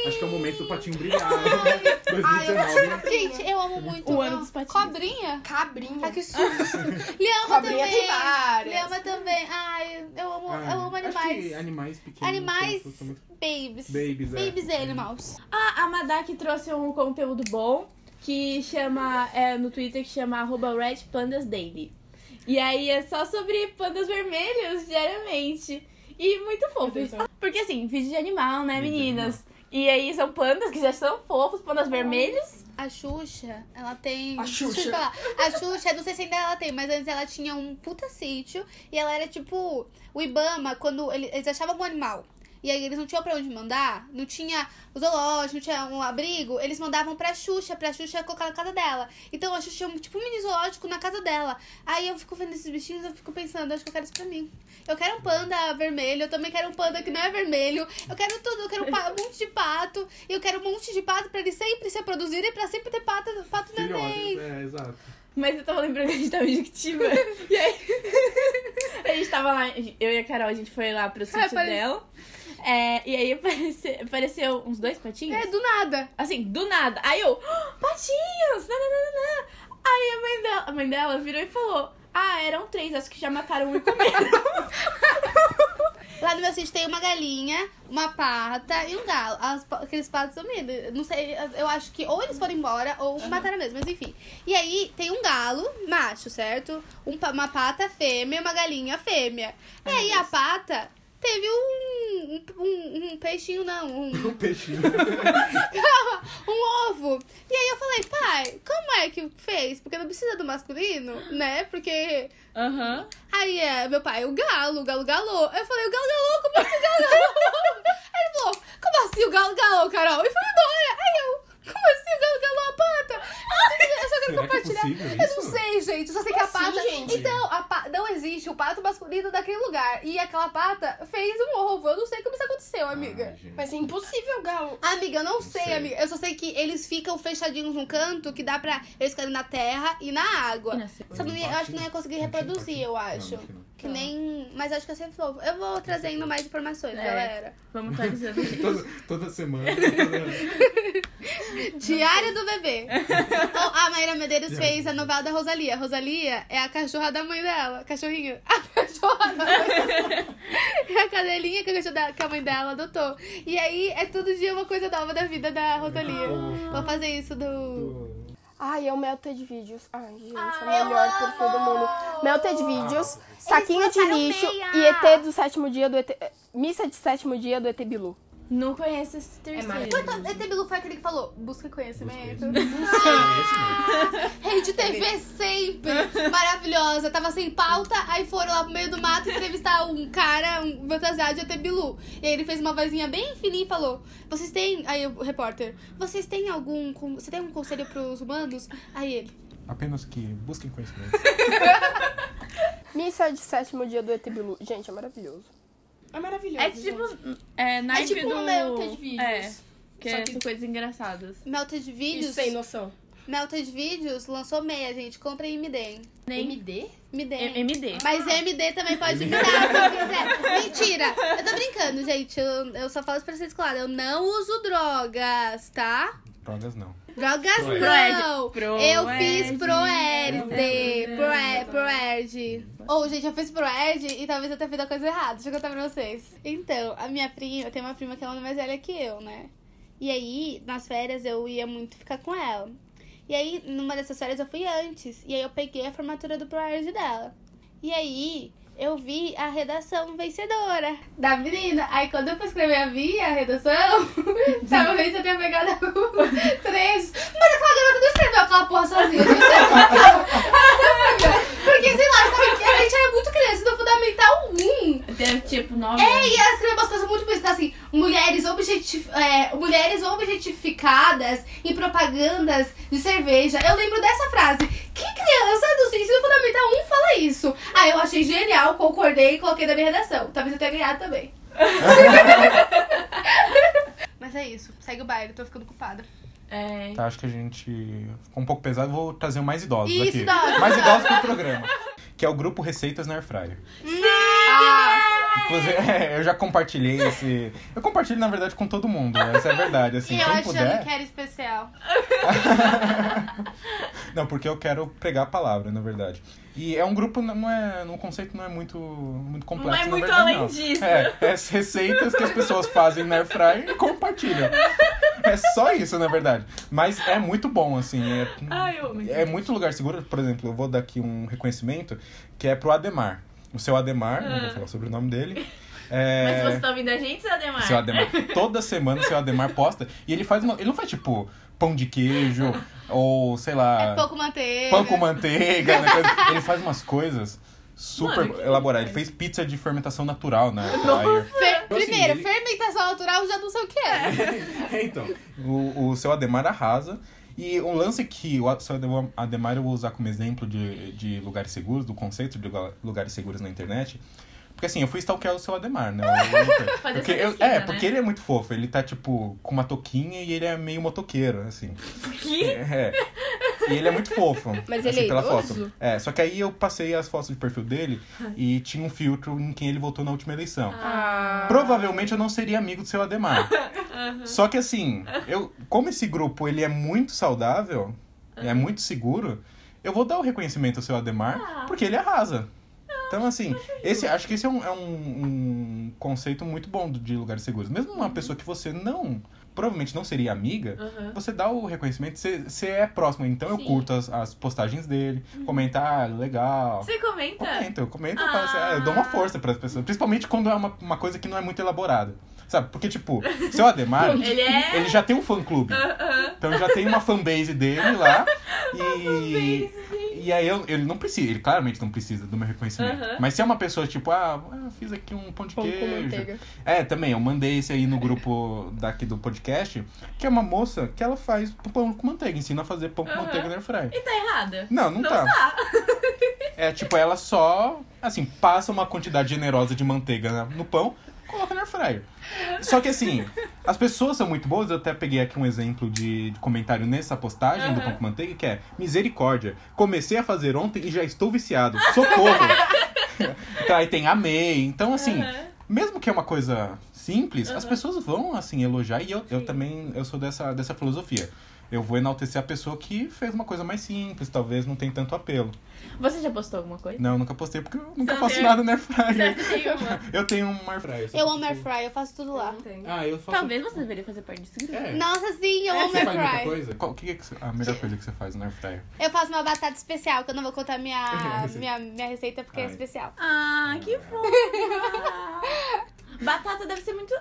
Acho que é o momento do patinho brilhar. 2019.
Gente, eu amo muito.
O ano dos patins.
Cobrinha?
Cabrinha.
Ai, que susto. Liama
Cobrinha
também.
tem várias.
Liama também. Ai, eu amo,
Ah,
eu amo
acho que
animais.
animais pequenos.
Animais
são- são muito-
Babies.
Babies, é.
Babies animals.
Ah, a Madak trouxe um conteúdo bom que chama, é, no Twitter, que chama arroba Red Pandas Daily. E aí é só sobre pandas vermelhos diariamente. E muito fofo. Porque assim, vídeo de animal, né,
Vídeo de
meninas? E aí são pandas que já são fofos, pandas vermelhos.
A Xuxa, ela tem.
A Xuxa.
Deixa eu falar. A Xuxa, não sei se ainda ela tem, mas antes ela tinha um puta sítio. E ela era tipo. O Ibama, quando ele- eles achavam um animal. E aí eles não tinham pra onde mandar, não tinha o zoológico, não tinha um abrigo, eles mandavam pra Xuxa, pra Xuxa colocar na casa dela. Então a Xuxa tinha um, tipo um mini zoológico na casa dela. Aí eu fico vendo esses bichinhos, eu fico pensando, acho que eu quero isso pra mim. Eu quero um panda vermelho, eu também quero um panda que não é vermelho. Eu quero tudo, eu quero um, pa- um monte de pato. E eu quero um monte de pato pra eles sempre se reproduzirem, pra sempre ter pato, pato neném.
É, exato.
Mas eu tava lembrando que a gente tava em Jequitiba. e aí. a gente tava lá, eu e a Carol, a gente foi lá pro sítio
parece-
dela. É, e aí apareceu, apareceu uns dois patinhos.
É, do nada.
Assim, do nada. Aí eu, "Ah, patinhos! Nananana. Aí a mãe, dela, a mãe dela virou e falou: Ah, eram três, acho que já mataram um e comeram.
Lá no meu sítio tem uma galinha, uma pata e um galo. As aqueles patos sumiram. Não sei, eu acho que ou eles foram embora ou mataram mesmo, mas enfim. E aí tem um galo macho, certo? Um uma pata fêmea e uma galinha fêmea. E aí a pata teve um, um, um peixinho, não, um,
O peixinho.
Calma, um ovo. E aí eu falei, pai, como é que fez? Porque não precisa do masculino, né? Porque.
Aham.
Aí é, meu pai, o galo, o galo galou. Eu falei, o galo galou, como assim o galo galou? Aí ele falou, como assim o galo galou, Carol? E foi embora. Aí eu, como assim o galo galou a pata?
Será que é
compartilhar.
possível
eu não sei, gente. Eu só sei que a
assim,
pata.
gente?
Então, a pa... não existe o pato masculino daquele lugar. E aquela pata fez um ovo. Eu não sei como isso aconteceu, amiga.
Gente.
Mas é impossível, Galo.
Amiga, eu não sei,
sei.
amiga. Eu só sei que eles ficam fechadinhos num canto que dá pra eles ficarem na terra e na água. Só que não eu acho que não ia conseguir reproduzir, eu acho.
Não,
Que nem. Mas acho que ia ser fofo. Eu vou trazendo mais informações,
É.
galera.
Vamos atualizando.
Toda, toda semana. toda-
Diário do bebê. Oh, a Maíra Medeiros fez a novela da Rosalia. Rosalia é a cachorra da mãe dela. Cachorrinho. A cachorra da mãe dela. É a cadelinha que a, cachorra da- que a mãe dela adotou. E aí é todo dia uma coisa nova da vida da Rosalia. Vou fazer isso do.
do-
Ai, é o Melted Vídeos. Ai, gente, é o melhor perfil do mundo. Melted Vídeos, Saquinho de Lixo
meia.
e ET do sétimo dia do ET... Missa de sétimo dia do ET Bilu.
Não conheço esse terceiro.
maravilhoso.
ET Bilu foi aquele que falou, busca conhecimento.
Busca Esse mesmo.
Rede TV sempre maravilhosa. Tava sem pauta, aí foram lá pro meio do mato entrevistar um cara, um fantasiado de ET Bilu. E aí ele fez uma vozinha bem fininha e falou: Vocês têm. Aí o repórter, vocês têm algum. Você tem um conselho pros humanos? Aí ele.
Apenas que busquem conhecimento.
Missa de sétimo dia do ET Bilu. Gente, é maravilhoso. É maravilhoso.
É tipo. É, naipe
tipo
do...
um Melted Vídeos.
É, que
Só
é
que-
são coisas engraçadas.
Melted Vídeos.
sem noção.
Melted Vídeos lançou meia, gente. Comprem e me deem.
Nem
MD?
Me deem.
M- MD.
Mas MD também pode me dar se quiser. Mentira. Eu tô brincando, gente. Eu, eu só falo isso pra ser claro. Eu não uso drogas, tá?
Drogas não.
Drogas não.
Proerd.
Eu fiz Proerd.
Proerd.
Proerd. Ou, gente, eu fiz Proerd e talvez eu tenha feito a coisa errada. Deixa eu contar pra vocês. Então, a minha prima, eu tenho uma prima que é uma mais velha que eu, né? E aí, nas férias, eu ia muito ficar com ela. E aí, numa dessas férias, eu fui antes. E aí, eu peguei a formatura do Proerd dela. E aí, eu vi a redação vencedora da menina. Aí, quando eu fui escrever a minha redação, talvez eu tenha pegado alguns trechos. Mas aquela garota não escreveu aquela porra sozinha. Porque, sei lá, sabe, a gente era muito criança, no Fundamental 1.
Tem tipo nove.
É, e ela escreveu umas coisas muito bonitas, assim, mulheres, objetif é, mulheres objetificadas em propagandas de cerveja. Eu lembro dessa frase. Que criança do ensino fundamental 1 fala isso? Ah, eu achei genial, concordei e coloquei na minha redação. Talvez eu tenha ganhado também. Mas é isso, segue o baile, tô ficando culpada.
É.
Tá, acho que a gente ficou um pouco pesado. Vou trazer mais idosos
Isso,
aqui.
idosos.
Mais idosos pro programa. Que é o grupo Receitas na Airfryer.
Ah,
Inclusive, é, eu já compartilhei esse. Eu compartilho, na verdade, com todo mundo. Essa é a verdade. Assim,
e eu
quem
achando
puder.
que era especial.
Não, porque eu quero pregar a palavra, na verdade. E é um grupo, não é. No conceito não é muito, muito complexo.
Não é
na
muito
verdade,
além
não.
disso.
É, é as receitas que as pessoas fazem na Airfryer e compartilham. É só isso, na verdade. Mas é muito bom, assim. É,
Ai, eu amo.
é muito lugar seguro. Por exemplo, eu vou dar aqui um reconhecimento que é pro Ademar. O seu Ademar, não vou falar sobre o nome dele. É...
Mas você tá ouvindo a gente, seu Ademar?
Seu Ademar. Toda semana o seu Ademar posta. E ele faz uma. Ele não faz tipo pão de queijo ou sei lá.
É pouco manteiga.
Pão com manteiga. né, Ele faz umas coisas super
Mano,
elaboradas. Ele fez pizza de fermentação natural na fryer.
Fer-
Então, assim,
Primeiro,
ele-
fermentação natural já não sei o que é.
então, o, o seu Ademar arrasa. E um lance que o Ademar- eu vou usar como exemplo de, de lugares seguros, do conceito de lugar- lugares seguros na internet. Porque assim, eu fui stalkear o seu Ademar, né? Eu- porque eu-
pesquisa,
é,
né?
porque ele é muito fofo. Ele tá, tipo, com uma touquinha e ele é meio motoqueiro, assim.
Que?
É. E ele é muito fofo.
Mas
assim,
ele é
pela
idoso?
foto. É, só que aí eu passei as fotos de perfil dele e tinha um filtro em quem ele votou na última eleição.
Ah.
Provavelmente eu não seria amigo do seu Ademar. Só que assim, eu, como esse grupo ele é muito saudável, é muito seguro, eu vou dar o reconhecimento ao seu Ademar, porque ele arrasa. Então, assim, esse, acho que esse é, um, é um- um conceito muito bom de lugares seguros. Mesmo uma pessoa que você não, provavelmente não seria amiga,
Aham.
você dá o reconhecimento, você, você é próximo. Então eu
Sim.
curto as, as postagens dele, comenta, ah, legal.
Você comenta?
Comenta, eu comento, eu, falo assim, ah, eu dou uma força para as pessoas. Principalmente quando é uma, uma coisa que não é muito elaborada. Sabe? Porque, tipo, seu Ademar,
Ele é.
ele já tem um fã clube.
Aham.
Então já tem uma fanbase dele lá. E. E aí eu, ele não precisa, ele claramente não precisa do meu reconhecimento. Mas se é uma pessoa, tipo, ah, eu fiz aqui um pão de
Pão
queijo. É, também, eu mandei esse aí no grupo daqui do podcast, que é uma moça que ela faz pão com manteiga, ensina a fazer pão com manteiga na airfryer.
E tá errada?
Não, não, tá. É tipo, ela só, assim, passa uma quantidade generosa de manteiga no pão, coloca na airfryer. Só que assim, as pessoas são muito boas, eu até peguei aqui um exemplo de, comentário nessa postagem do
Aham.
pão com manteiga, que é misericórdia, comecei a fazer ontem e já estou viciado, socorro! então, aí tem amei, então assim,
Aham.
mesmo que é uma coisa simples, as pessoas vão, assim, elogiar. E eu, eu também, eu sou dessa, dessa filosofia. Eu vou enaltecer a pessoa que fez uma coisa mais simples, talvez não tem tanto apelo.
Você já postou alguma coisa?
Não, eu nunca postei porque eu nunca faço nada no Airfryer.
Você tem uma?
Eu tenho um Airfryer.
Eu amo airfryer, eu faço tudo lá.
Ah, eu faço...
Talvez você deveria fazer parte disso.
É.
Nossa, sim, eu amo
Você faz muita
airfryer.
coisa? Qual, o que é que a melhor coisa que você faz no Airfryer?
Eu faço uma batata especial, que eu não vou contar minha,
Receita.
minha, minha receita porque é especial.
Ah, que fofa! Batata deve ser muito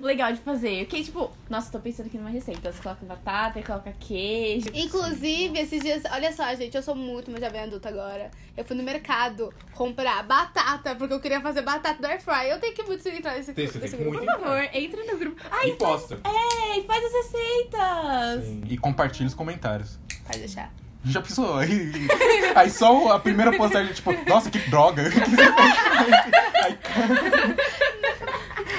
legal de fazer. Porque, tipo, nossa, tô pensando aqui numa receita. Você coloca batata, coloca queijo.
Inclusive, esses dias, olha só, gente, eu sou muito uma jovem adulta agora. Eu fui no mercado comprar batata, porque eu queria fazer batata do airfryer. Eu tenho que muito entrar nesse,
Tem,
nesse grupo.
muito
Por favor, entra no grupo. Ai,
E posta.
é, faz as receitas.
E compartilha os comentários.
Pode deixar.
Já pensou? Aí, aí só a primeira postagem, tipo, nossa, que droga. Aí,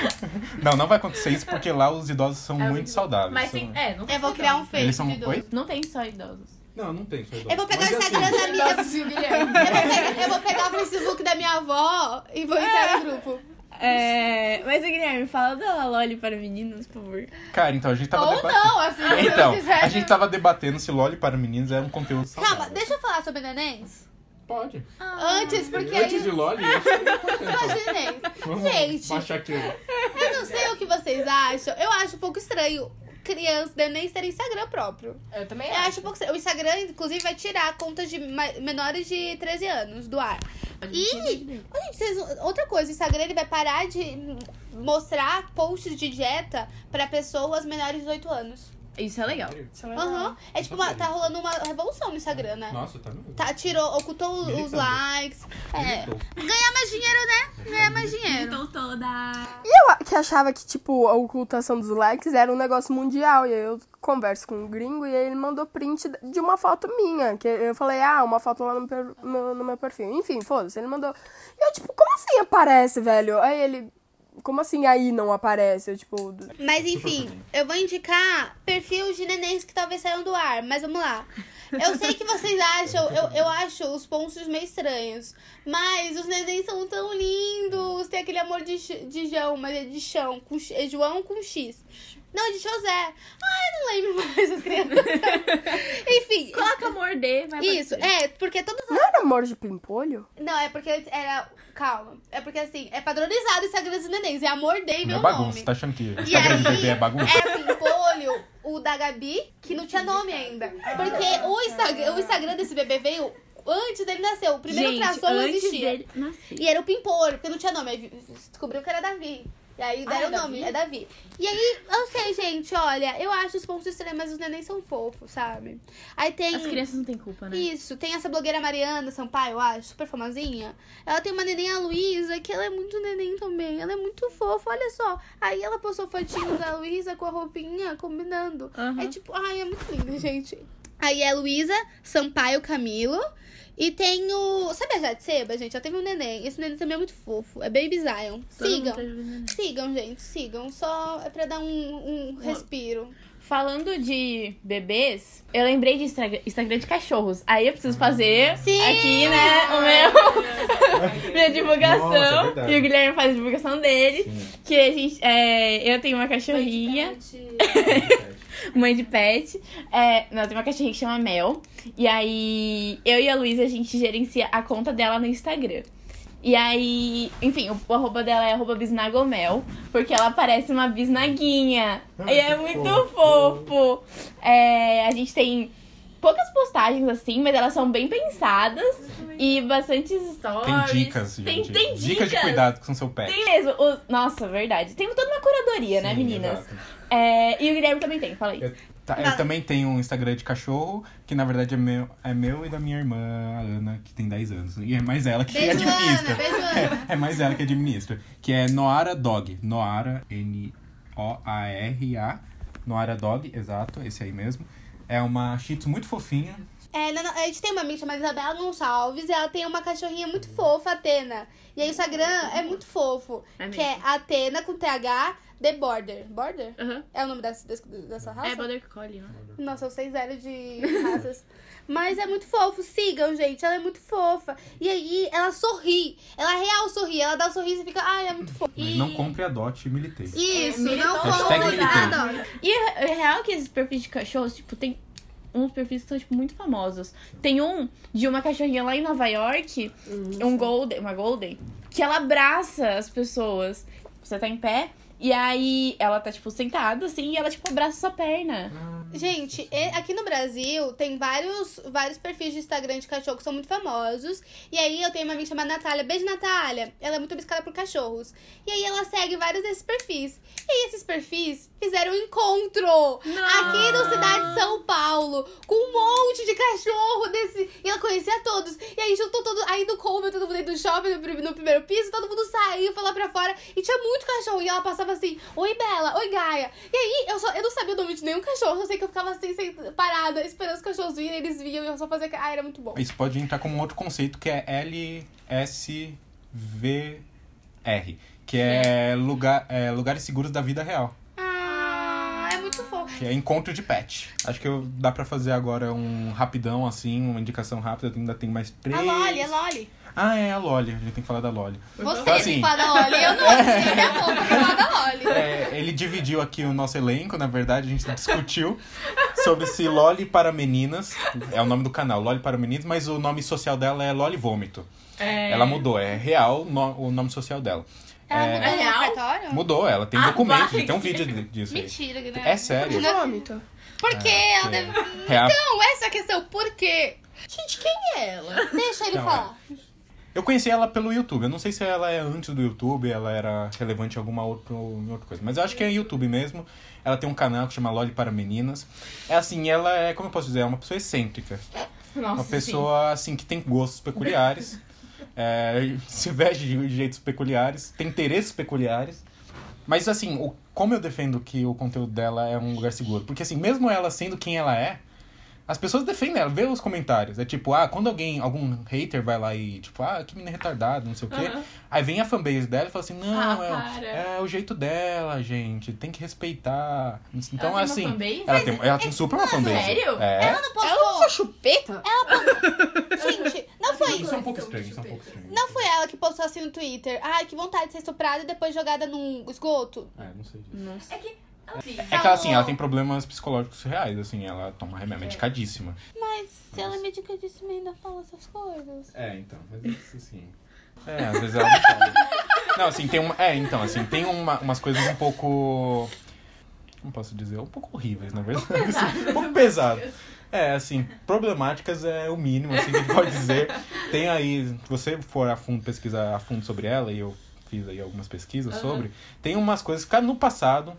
não, não vai acontecer isso porque lá os idosos são
É
muito saudáveis.
Mas tem. É, não
Eu vou criar um
Eles
fake
são.
de idoso.
Oi?
Não tem só idosos.
Não, não tem só idosos.
Eu vou pegar
Mas,
o Instagram
assim,
da minha. Eu vou, pegar, eu vou pegar o Facebook da minha avó e vou entrar no grupo.
É, mas, Guilherme, fala da Loli para meninos, por favor.
Cara, então a gente tava
Ou
debatendo.
não, assim,
Então,
quiser.
a gente tava debatendo se Loli para meninos era um conteúdo saudável.
Calma, deixa eu falar sobre nenéns.
Pode.
Antes, porque
Antes de acho que é.
Imaginei.
Vamos
Gente,
baixar aqui.
eu não sei o que vocês acham. Eu acho um pouco estranho crianças nenéns terem Instagram próprio.
Eu também
Eu acho um pouco estranho. O Instagram, inclusive, vai tirar contas de menores de 13 anos do ar. E, outra coisa, o Instagram ele vai parar de mostrar posts de dieta pra pessoas menores de 18 anos.
Isso é legal.
Aham. É tipo, uma- tá rolando uma revolução no Instagram, né?
Nossa, tá mesmo.
Tá, tirou, ocultou os likes. É.
Militou.
Ganhar mais dinheiro, né? Ganhar mais dinheiro.
Estou toda.
Eu a- que achava que, tipo, a ocultação dos likes era um negócio mundial. E aí eu converso com um gringo e aí ele mandou print de uma foto minha. Que eu falei, ah, uma foto lá no, per- no, no meu perfil. Enfim, foda-se, ele mandou. E eu, tipo, como assim aparece, velho? Aí ele. Como assim aí não aparece? Eu, tipo.
Mas enfim, eu vou indicar perfil de nenéns que talvez saiam do ar, mas vamos lá. Eu sei que vocês acham, eu, eu acho os pontos meio estranhos, mas os nenéns são tão lindos, tem aquele amor de, de João, mas é de chão, com, é João com X. Não, de José. Ai, não lembro mais as crianças. Enfim,
Coloca morder, vai
isso,
aparecer.
é, porque todas as
Não era amor de pimpolho?
Não, é porque era. Calma. É porque assim, é padronizado o Instagram dos nenéns. É amor Day,
Não
meu
é bagunça,
nome.
tá achando que o
E
Instagram
aí,
bebê é bagunça?
Era Pimpolho, o da Gabi, que não tinha nome ainda. Porque o Instagram, o Instagram desse bebê veio antes dele nascer. O primeiro
Gente,
não
antes
existia.
dele nascer.
E era o Pimpolho, porque não tinha nome. Aí descobriu que era Davi. E aí
Ah,
deram
é
o nome,
Davi?
é Davi. E aí, eu sei, gente, olha, eu acho os pontos estranhos, mas os nenéns são fofos, sabe? Aí tem.
As crianças não têm culpa, né?
Isso, tem essa blogueira Mariana Sampaio, eu acho, super famosinha. Ela tem uma neném, a Luísa, que ela é muito neném também. Ela é muito fofa, olha só. Aí ela postou fotinho da Luísa com a roupinha, combinando.
Aham.
É tipo, ai, é muito lindo, gente. Aí é Luísa Sampaio Camilo. E tem o. Sabe a Jade Seba, gente? Ela teve um neném. Esse neném também é muito fofo. É Baby Zion.
Todo
Sigam. Sigam, gente. Sigam. Só é pra dar um, um respiro.
Falando de bebês, eu lembrei de Instagram, Instagram de cachorros. Aí eu preciso fazer
Sim!
aqui, né, o meu, minha divulgação.
Nossa, é
e o Guilherme faz a divulgação dele.
Sim.
Que a gente. é, eu tenho uma cachorrinha. mãe de pet. É, não, tem uma cachorrinha que chama Mel. E aí, eu e a Luísa, a gente gerencia a conta dela no Instagram. E aí, enfim, o, o arroba dela é arroba bisnagomel, porque ela parece uma bisnaguinha. E é muito
fofo.
fofo. É, a gente tem poucas postagens assim, mas elas são bem pensadas. E bastantes
Tem
stories.
dicas,
Tem,
gente.
tem dicas.
Dicas de cuidado com seu pet.
Tem mesmo. O- nossa, verdade. Tem toda uma curadoria, né,
Sim,
meninas?
exato.
É, e o Guilherme também tem, fala aí.
Eu, tá, eu também tenho um Instagram de cachorro, que na verdade é meu, é meu e da minha irmã, a Ana, que tem 10 anos. E é mais ela que
Beijo,
administra.
Ana. Beijo, Ana.
É, é mais ela que administra. Que é Noara Dog. Noara, N-O-A-R-A. Noara Dog, exato, esse aí mesmo. É uma shih tzu muito fofinha.
É, não, não, a gente tem uma amiga chamada Isabela Gonçalves e ela tem uma cachorrinha muito fofa, Atena. E aí o Instagram é muito fofo.
É
que é Atena com TH The Border. Border?
Aham.
É o nome dessa, dessa, raça?
É Border Collie, né?
Nossa, eu sei zero de raças. Mas é muito fofo, sigam, gente. Ela é muito fofa. E aí, ela sorri. Ela real sorri. Ela dá um sorriso e fica, ai, é muito fofa.
Mas
E...
Não compre, adote e militei.
Isso,
É,
não compre
militei.
nada.
E é real que esses perfis de cachorros, tipo, tem uns perfis que são, tipo, muito famosos. Tem um de uma cachorrinha lá em Nova York, um golden, uma golden, que ela abraça as pessoas. Você tá em pé, e aí ela tá, tipo, sentada, assim, e ela, tipo, abraça sua perna.
Gente, aqui no Brasil tem vários, vários perfis de Instagram de cachorro que são muito famosos. E aí eu tenho uma amiga chamada Natália. Beijo, Natália. Ela é muito obcecada por cachorros. E aí ela segue vários desses perfis. E aí esses perfis fizeram um encontro aqui no Cidade de São Paulo com um monte de cachorro desse. E ela conhecia todos. E aí juntou todo. Aí no Colby, todo mundo aí do shopping, no primeiro piso, todo mundo saiu, foi lá pra fora. E tinha muito cachorro. E ela passava assim: Oi, Bela, oi, Gaia. E aí eu, só, eu não sabia o nome de nenhum cachorro, eu sei que eu ficava assim, sem, parada, esperando os cachorros virem, eles vinham e eu só fazia. Ah, era muito bom.
Isso pode entrar como um outro conceito que é LSVR, que é, lugar, é lugares seguros da vida real,
é
é encontro de pet. Acho que eu, dá pra fazer agora um rapidão, assim, uma indicação rápida, ainda tem mais três.
A Loli, a Loli.
Ah, é a Loli, a gente tem que falar da Loli.
Você
Então,
tem
assim,
que falar da Loli. Eu não. Ele é bom pra falar da Loli.
É, ele dividiu aqui o nosso elenco, na verdade, a gente discutiu sobre se Loli para meninas, é o nome do canal, Loli para meninas, mas o nome social dela é Loli Vômito.
É...
Ela mudou, é real no- o nome social dela.
Ela
É,
mudou no
real?
cartório?
Mudou, ela tem
Ah,
documento,
vai
tem um vídeo de- disso aí.
Mentira, né?
É sério.
Vômito.
Por que
É,
ela deve.
Real.
Não, essa é a questão. Por quê?
Gente, quem é ela?
Deixa ele
Não,
falar.
Eu conheci ela pelo YouTube. Eu não sei se ela é antes do YouTube, ela era relevante em alguma outra, em outra coisa. Mas eu acho que é YouTube mesmo. Ela tem um canal que chama Loli para Meninas. É assim, ela é, como eu posso dizer, é uma pessoa excêntrica.
Nossa,
Uma
sim.
pessoa, assim, que tem gostos peculiares. é, se veste de jeitos peculiares, tem interesses peculiares. Mas, assim, o, como eu defendo que o conteúdo dela é um lugar seguro? Porque, assim, mesmo ela sendo quem ela é, as pessoas defendem ela, vê os comentários. É tipo, ah, quando alguém, algum hater vai lá e, tipo, ah, que menina retardada, não sei o quê.
Aham.
Aí vem a fanbase dela e fala assim, não,
Ah,
é, é o jeito dela, gente, tem que respeitar. Então,
tem uma
assim.
fanbase?
Ela tem, ela tem super uma fanbase.
sério?
É.
Ela não postou.
Ela usa chupeta?
Gente, não foi.
Isso é um pouco estranho, isso é um pouco estranho.
Não foi ela que postou assim no Twitter. Ai, que vontade de ser estuprada e depois jogada num esgoto.
É, não sei disso.
Nossa.
É que. Assim,
É que ela, assim, ela tem problemas psicológicos reais, assim, ela toma remédio, medicadíssima.
Mas se ela é medicadíssima ainda fala essas coisas.
É, então, mas isso assim. É, às vezes ela não fala. Não, assim, tem uma. É, então, assim, tem uma, umas coisas um pouco. Como posso dizer? Um pouco horríveis, na verdade. Assim, um pouco pesado. É, assim, problemáticas é o mínimo, assim, que a gente pode dizer. Tem aí, se você for a fundo pesquisar a fundo sobre ela, e eu fiz aí algumas pesquisas sobre, tem umas coisas que ficaram no passado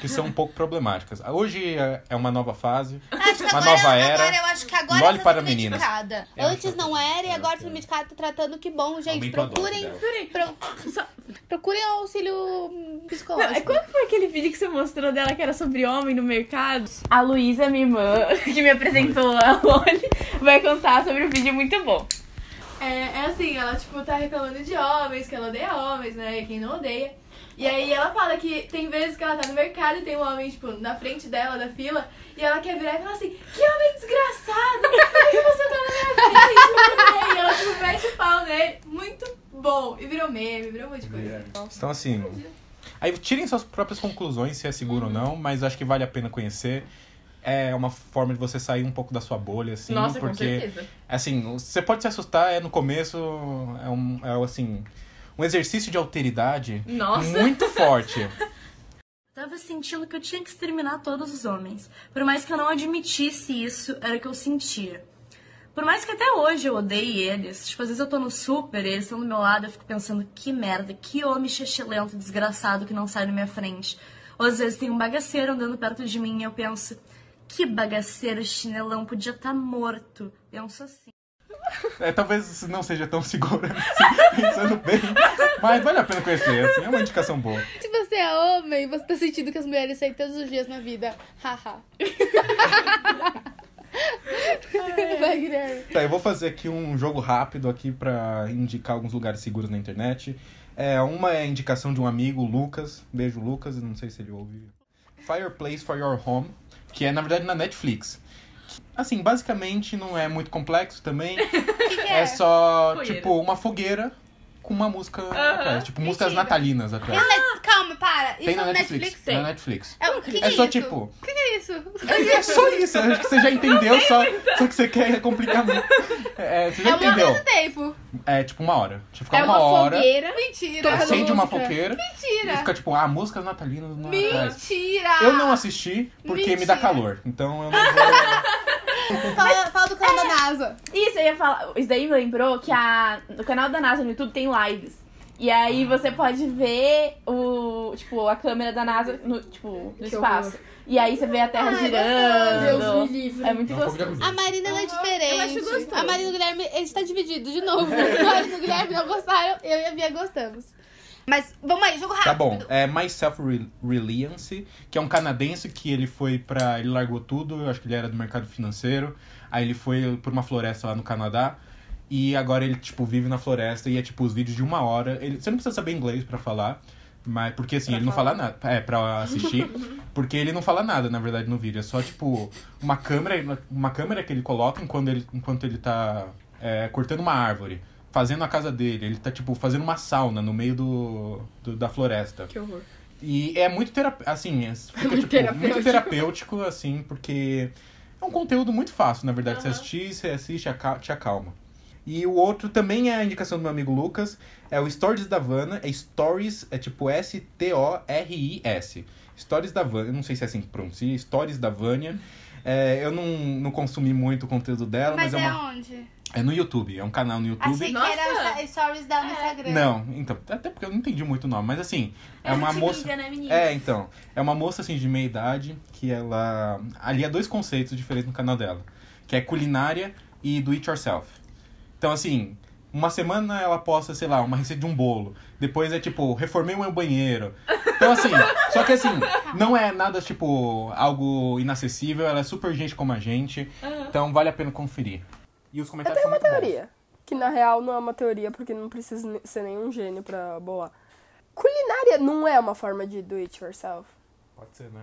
que são um pouco problemáticas. Hoje é é uma nova fase. Uma
agora,
nova era.
agora eu acho que agora tá
para meninas.
medicada.
Eu acho
Antes não era e
é,
agora
é.
sendo medicada tá tratando que bom, gente.
Aumenta a dose
Procurem.
dela.
Pro, procurem auxílio
Não, é
psicológico.
quando foi aquele vídeo que você mostrou dela que era sobre homem no mercado? A Luísa, minha irmã, que me apresentou a Loli, vai contar sobre o vídeo muito bom.
É, é assim, ela, tipo, tá reclamando de homens, que ela odeia homens, né? E quem não odeia. E aí ela fala que tem vezes que ela tá no mercado e tem um homem, tipo, na frente dela, da fila, e ela quer virar e falar assim, que homem desgraçado! Por que você tá na minha frente? E ela, tipo, mete o pau nele. Muito bom. E virou meme, virou um monte de coisa.
Então, assim. Aí tirem suas próprias conclusões se é seguro ou não, mas acho que vale a pena conhecer. É uma forma de você sair um pouco da sua bolha, assim,
Nossa, com
porque.
certeza.
Assim, você pode se assustar, é no começo, é um, é assim, um exercício de alteridade
Nossa.
muito forte.
Tava sentindo que eu tinha que exterminar todos os homens. Por mais que eu não admitisse isso, era o que eu sentia. Por mais que até hoje eu odeie eles, tipo, às vezes eu tô no super e eles estão do meu lado, eu fico pensando, que merda, que homem xixilento, desgraçado que não sai na minha frente. Ou às vezes tem um bagaceiro andando perto de mim e eu penso, que bagaceiro chinelão, podia estar morto. Penso assim.
É, talvez não seja tão seguro assim, pensando bem, mas vale a pena conhecer, assim, é uma indicação boa.
Se você é homem, você tá sentindo que as mulheres saem todos os dias na vida. Haha. Vai, Guilherme.
Tá, eu vou fazer aqui um jogo rápido aqui pra indicar alguns lugares seguros na internet. É, uma é a indicação de um amigo, Lucas. Beijo, Lucas. Não sei se ele ouve. Fireplace for Your Home, que é, na verdade, na Netflix. Assim, basicamente não é muito complexo também.
É?
É só,
Fogueira.
tipo, uma fogueira com uma música atrás. Tipo, músicas
Mentira.
natalinas
Eu
atrás.
net- Calma, para. Isso
Tem
é
na
no
Netflix.
Netflix?
Tem na Netflix.
É, o que, que
É só
isso?
tipo.
O que, que é isso?
É só isso, acho que você já entendeu, só, só que você quer complicar muito. É, você já
É
entendeu?
quanto tempo?
É tipo uma hora. Tipo, fica
É
uma,
uma
hora,
fogueira.
Mentira.
Acende uma fogueira e
Mentira.
fica tipo, ah, músicas natalinas no atrás.
Mentira.
Eu não assisti porque me dá
Mentira.
calor. Então eu não vou.
Fala, fala do canal da NASA.
Isso, eu ia falar. Isso daí me lembrou que a, no canal da NASA no YouTube tem lives. E aí você pode ver o, tipo, a câmera da NASA no, tipo, no espaço. E aí você vê a Terra
Ai,
girando.
Deus me livre.
É muito gostoso.
A Marina ela é diferente.
eu acho gostoso.
A Marina e o Guilherme, eles tá dividido de novo. A Marina e o Guilherme não gostaram, eu e a Bia gostamos. Mas vamos aí, jogo rápido.
Tá bom, é My Self Reliance, que é um canadense que ele foi pra. Ele largou tudo, eu acho que ele era do mercado financeiro. Aí ele foi por uma floresta lá no Canadá. E agora ele, tipo, vive na floresta e é tipo os vídeos de uma hora. Ele, você não precisa saber inglês pra falar. Mas, porque assim, ele não fala nada. É, pra assistir. porque ele não fala nada, na verdade, no vídeo. É só, tipo, uma câmera, uma câmera que ele coloca enquanto ele, enquanto ele tá é, cortando uma árvore. Fazendo a casa dele. Ele tá, tipo, fazendo uma sauna no meio do, do- da floresta.
Que horror.
E é muito terapêutico, assim, é, fica,
Muito
tipo,
terapêutico.
muito terapêutico, assim, porque é um conteúdo muito fácil, na verdade. Você assistir, você assiste, te acalma. E o outro também é a indicação do meu amigo Lucas, é o Stories da Vana, é Stories, é tipo S-T-O-R-I-S. Stories da Vânia, eu não sei se é assim que pronuncia, Stories da Vânia. É, eu não, não consumi muito o conteúdo dela, mas,
Mas
é
é
uma.
onde?
É no YouTube, é um canal no YouTube.
Achei
Nossa.
que era os stories dela no Instagram.
Não, então, até porque eu não entendi muito o nome, mas assim, é uma moça.
Né?
É, então. É uma moça assim de meia idade que ela alia dois conceitos diferentes no canal dela, que é culinária e do it yourself. Então assim, uma semana ela posta, sei lá, uma receita de um bolo. Depois é tipo, reformei o meu banheiro. Então assim, só que assim, não é nada tipo algo inacessível, ela é super gente como a gente. Então vale a pena conferir. E os
Eu
comentários
tenho uma
são bons.
teoria. Que na real não é uma teoria, porque não precisa ser nenhum gênio pra bolar. Culinária não é uma forma de do it yourself.
Pode ser, né?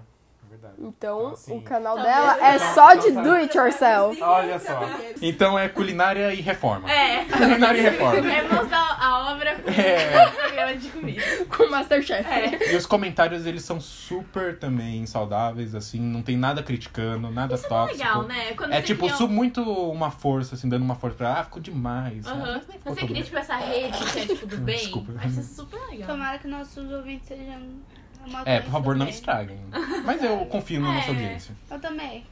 É verdade.
Então,
Então, assim-
o canal
Tá
dela é
Então,
só
então
de
tá.
do it yourself.
Olha só. Então é culinária e reforma.
É.
Culinária e reforma.
É mostrar a obra com
É.
o programa de comida.
Com o Masterchef.
É.
E os comentários, eles são super também saudáveis, assim, não tem nada criticando, nada
Isso é
tóxico.
legal, né? Quando
É tipo,
cria
su- muito uma força, assim, dando uma força pra, ah, ficou demais. Ficou
Quando você cria, tipo, essa rede que é, tipo, do bem,
Desculpa.
vai ser super legal.
Tomara que nossos ouvintes sejam
É, por favor, não
também.
estraguem. Mas eu confio na nossa
É.
audiência.
Eu também.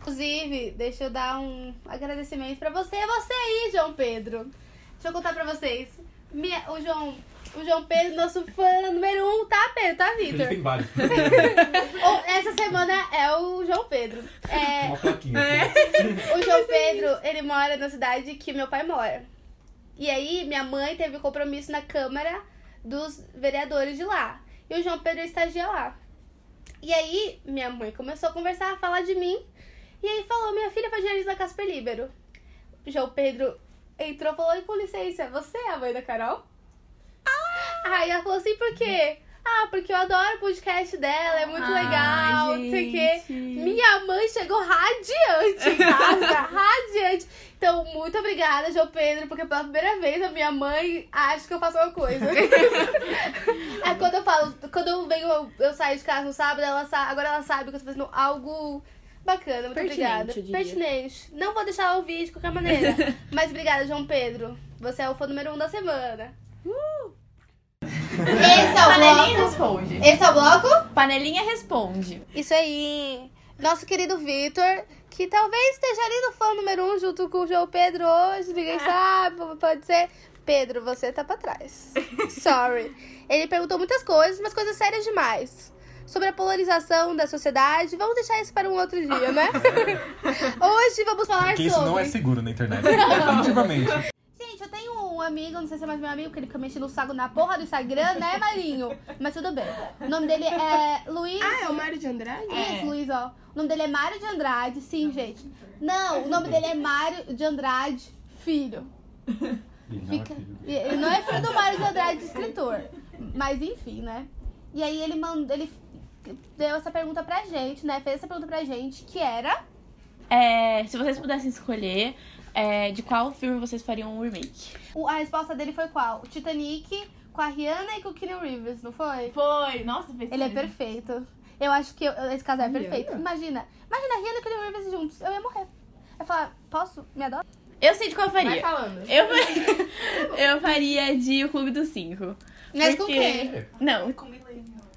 Inclusive, deixa eu dar um agradecimento pra você. É você aí, João Pedro. Deixa eu contar pra vocês. Minha- o, João, o João Pedro, nosso fã número um, tá, Pedro? Tá, Vitor?
vários.
Ou- Essa semana é o João Pedro. É,
Uma plaquinha.
o João Pedro, ele mora na cidade que meu pai mora. E aí, minha mãe teve um compromisso na Câmara dos Vereadores de lá. E o João Pedro estagia lá. E aí, minha mãe começou a conversar, a falar de mim. E aí falou, minha filha faz jornalismo na Casper Libero. O João Pedro entrou e falou, com licença, você é a mãe da Carol? Aí ela falou assim, por quê? Ah, porque eu adoro o podcast dela, é muito
Ai,
legal, não sei o quê. Minha mãe chegou radiante em casa, radiante. Então, muito obrigada, João Pedro, porque pela primeira vez a minha mãe acha que eu faço uma coisa. é quando eu falo, quando eu venho, eu, eu saio de casa no sábado, ela sabe, agora ela sabe que eu tô fazendo algo bacana, muito
Pertinente,
obrigada.
eu diria.
Pertinente. Não vou deixar ela ouvir de qualquer maneira. mas obrigada, João Pedro. Você é o fã número um da semana. Esse é o
Panelinha
bloco.
responde.
Esse é o bloco?
Panelinha responde.
Isso aí. Nosso querido Vitor, que talvez esteja ali no fã número um junto com o João Pedro hoje, ninguém sabe, pode ser. Pedro, você tá pra trás. Sorry. Ele perguntou muitas coisas, mas coisas sérias demais. Sobre a polarização da sociedade. Vamos deixar isso para um outro dia, né? Hoje vamos falar
Porque isso
sobre.
não é seguro na internet. Definitivamente.
Um amigo, não sei se é mais meu amigo, porque ele fica mexendo o saco na porra do Instagram, né, Marinho? Mas tudo bem. O nome dele é Luiz.
Ah, é o Mário de Andrade?
Isso, Luiz, ó. O nome dele é Mário de Andrade, sim, gente. Não, o nome dele é Mário de Andrade, filho.
E não é
Fica...
filho
e- Ele não é filho do Mário de Andrade, escritor. Mas enfim, né? E aí ele mandou. Ele deu essa pergunta pra gente, né? Fez essa pergunta pra gente, que era.
É, se vocês pudessem escolher, é, de qual filme vocês fariam um remake?
o- a resposta dele foi qual? O Titanic com a Rihanna e com o Keanu Reeves, não foi?
Foi, nossa, fez
Ele é perfeito. Eu acho que eu- esse casal é
Rihanna?
perfeito. Imagina, imagina a Rihanna e o Keanu Reeves juntos. Eu ia morrer. Eu ia falar, posso? Me adota?
Eu sei de qual eu
Vai
faria.
falando.
Eu, faria- eu faria de O Clube dos Cinco.
Mas com
Porque-
quem?
Não. Com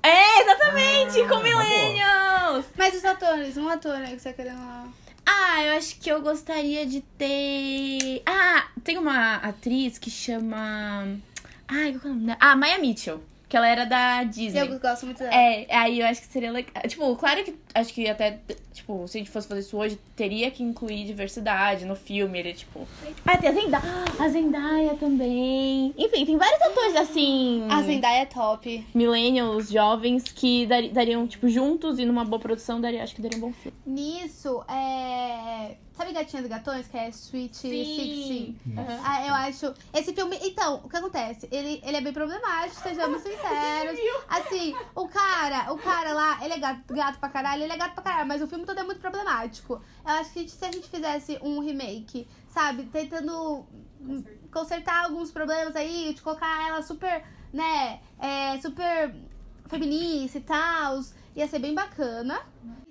É, exatamente, com
Ah,
Millennials.
Mas os atores, um ator né, que você queria lá.
Ah, eu acho que eu gostaria de ter. Ah, tem uma atriz que chama. Ai, qual é o nome dela? Ah, Maya Mitchell. Que ela era da Disney.
Eu gosto muito dela.
É, aí eu acho que seria legal. Tipo, claro que acho que até, tipo, se a gente fosse fazer isso hoje, teria que incluir diversidade no filme. Ele, tipo. Ah, tem a Zendaya. A Zendaya também. Enfim, tem vários atores assim.
A Zendaya é top.
Millennials, jovens, que dari- dariam, tipo, juntos e numa boa produção, daria, acho que daria um bom filme.
Nisso, é. Sabe Gatinhas e Gatões, que é Sweet Sixteen?
Nossa.
Ah, eu acho. Esse filme. Então, o que acontece? Ele, ele é bem problemático, sejamos sinceros. Assim, o cara, o cara lá, ele é gato, gato pra caralho, ele é gato pra caralho, mas o filme todo é muito problemático. Eu acho que se a gente fizesse um remake, sabe, tentando hum, consertar alguns problemas aí, de colocar ela super, né, é, super feminista e tal, ia ser bem bacana.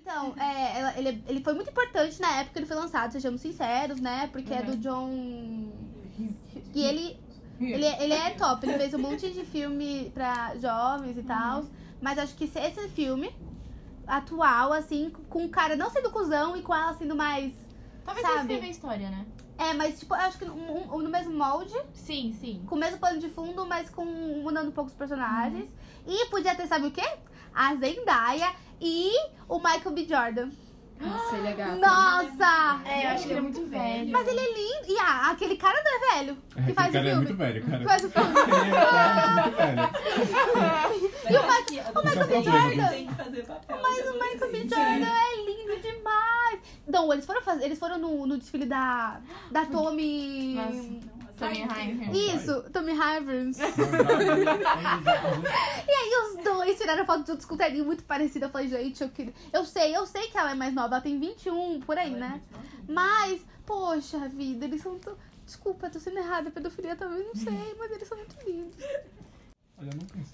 Então, é, ela- ele, ele foi muito importante na época que ele foi lançado, sejamos sinceros, né? Porque é do John. E ele, ele, ele é top, ele fez um monte de filme pra jovens e tal. Mas acho que se esse filme atual, assim, com o cara não sendo cuzão e com ela sendo mais.
Talvez
Sabe?
escrever a história, né?
É, mas tipo, eu acho que um- um- no mesmo molde,
Sim, sim.
com o mesmo pano de fundo, mas com mudando um pouco os personagens. E podia ter, sabe o quê? A Zendaya e o Michael B. Jordan.
Nossa, ele é gato.
Nossa!
É, eu acho que ele é muito velho.
Mas ele é lindo. E ah, aquele cara não é velho que
Aquele
faz o
é
filme.
muito velho, cara.
Que faz o filme.
Ele é muito velho.
E o Michael, o Michael B.
É.
Jordan.
Que.
Mas o Michael B. Jordan é lindo demais. Não, eles foram fazer, eles foram no, no desfile da, da Tommy.
Tommy.
Isso, Tommy Harvins. E aí os dois tiraram foto juntos com um terninho muito parecido. Eu falei, gente, eu queria. Eu sei, eu sei que ela é mais nova, ela tem 21 por aí, né? Mas, poxa vida, eles são tão. Desculpa, tô sendo errada, pedofilia talvez, não sei, mas eles são muito lindos.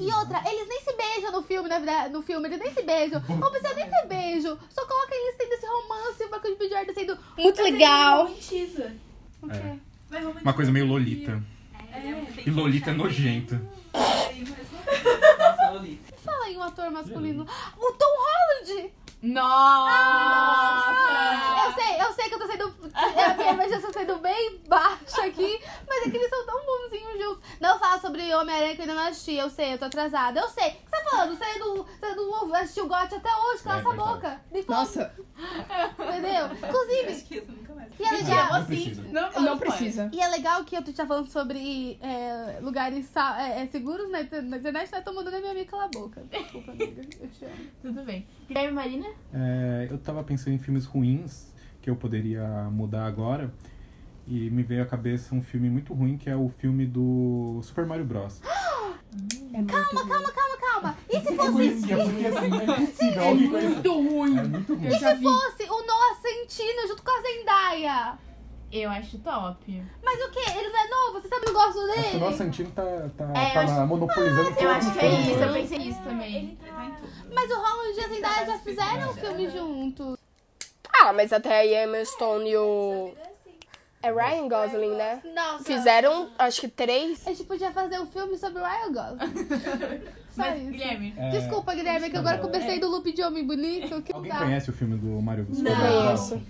E outra, eles nem se beijam no filme, na vida, no filme, eles nem se beijam. Não precisa nem ter beijo. Só coloca eles tendo esse romance, o Michael B. Jordan sendo muito legal.
Romantiza.
O quê?
É. Uma coisa meio Lolita. E Lolita é nojento.
Nossa, Lolita.
Fala aí um ator masculino. O Tom Holland!
Nossa!
Eu sei, eu sei que eu tô sendo. A minha imaginação tá sendo bem baixa aqui, mas é que eles são tão bonzinhos juntos. Não fala sobre Homem-Aranha que eu ainda não assisti, eu sei, eu tô atrasada. Eu sei. O que você tá falando? Você não, você não assistiu o GOT até hoje, cala
É
essa
verdade.
boca. Me fala,
Nossa,
Entendeu? Inclusive. E é legal.
Não precisa.
Não,
não precisa.
E é legal que eu tô te falando sobre é, lugares é, é, seguros na, inter- na internet, né? Tô mandando a minha amiga calar a boca. Desculpa, amiga. Eu te amo.
Tudo bem. Guilherme Marina?
É, eu tava pensando em filmes ruins que eu poderia mudar agora. E me veio à cabeça um filme muito ruim, que é o filme do Super Mario Bros.
Calma, calma, calma, calma. E se
É
fosse.
porque assim, não é conhecer.
muito ruim.
É muito ruim.
Eu
E se fosse o Noah Centino junto com a Zendaya?
Eu acho top.
Mas o quê? Ele não é novo? Você sabe que eu gosto
Acho que o
dele?
nosso Santino tá, tá,
É,
tá
eu
na- monopolizando
Eu
todos
acho
os
que é isso,
né?
eu pensei nisso também.
Ele tá em tudo.
Mas o Holland e a Zendaya já fizeram um filme juntos.
Ah, mas até a Emma Stone e o. É Ryan Gosling, né?
Nossa.
Fizeram, acho que três.
A gente podia fazer um filme sobre o Ryan Gosling. Só
Mas,
isso.
Guilherme,
É,
Desculpa, Guilherme, que agora comecei do loop de homem bonito. Que
Alguém
tá.
conhece o filme do Mario Mario Bros?
conheço.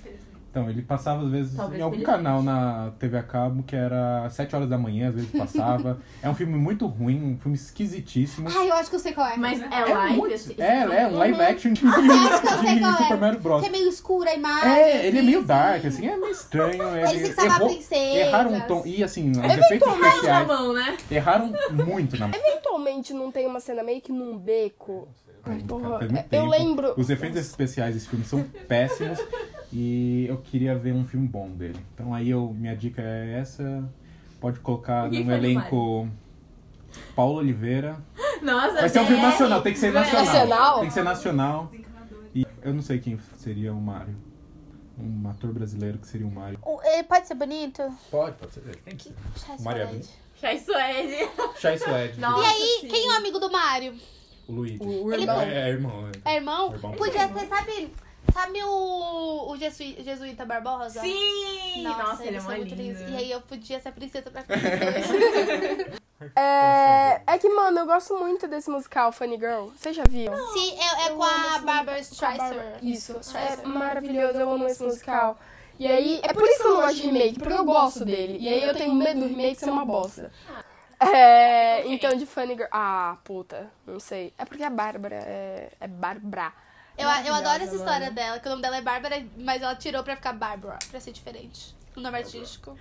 Então, ele passava às vezes
Talvez
em algum canal na TV a cabo que era 7 horas da manhã, às vezes passava. é um filme muito ruim, um filme esquisitíssimo.
Ai, eu acho que eu sei qual é.
Mas é
É
live?
muito-
esse-
É, é um live action de,
Eu acho que eu sei
de
qual
Super
é.
Mario Bros.
Que é meio escura a imagem.
É, ele é
assim,
meio
assim.
dark, assim, é meio estranho.
Eles têm que
errou-
princesas.
Erraram um tom. E assim, os efeitos
Na
especiais.
mão, né?
Erraram muito na mão.
Eventualmente não tem uma cena meio que num beco.
Ai,
porra, eu lembro-
Os efeitos especiais desse filme são péssimos. E eu queria ver um filme bom dele. Então aí eu, minha dica é essa. Pode colocar no elenco Paulo Oliveira.
Nossa,
Vai ser um filme nacional, tem que ser nacional.
Nacional?
Tem que ser nacional. E eu não sei quem seria o Mário. Um ator brasileiro que seria o Mário.
Ele pode ser bonito?
Pode, pode ser. Tem que ser.
Chai
Mário é
Suede.
Chai Suede.
Chai Suede.
Nossa,
E aí,
sim.
quem é o amigo do Mário?
O Luigi.
O
Ele-
irmão.
É, é irmão. né?
É irmão?
Irmão.
Podia ser, sabe... Sabe o, o Jesuíta Barbosa?
Sim! Nossa, ele é
muito
linda.
E aí eu podia ser a princesa pra ficar.
É, é que, mano, eu gosto muito desse musical Funny Girl. Vocês já viram?
Sim, é, é
Eu
com a Barbara. Streisand.
Isso, é
Streisand.
maravilhoso, eu amo esse musical. E aí, é por isso que eu não gosto de remake, porque eu gosto dele. E aí eu tenho medo do remake ser uma bosta. É, então de Funny Girl. Ah, puta, não sei. É porque a Bárbara é. É Bárbara.
Eu, eu adoro essa história
mano.
dela, que o nome dela é Bárbara, mas ela tirou pra ficar Bárbara, pra ser diferente. O nome artístico.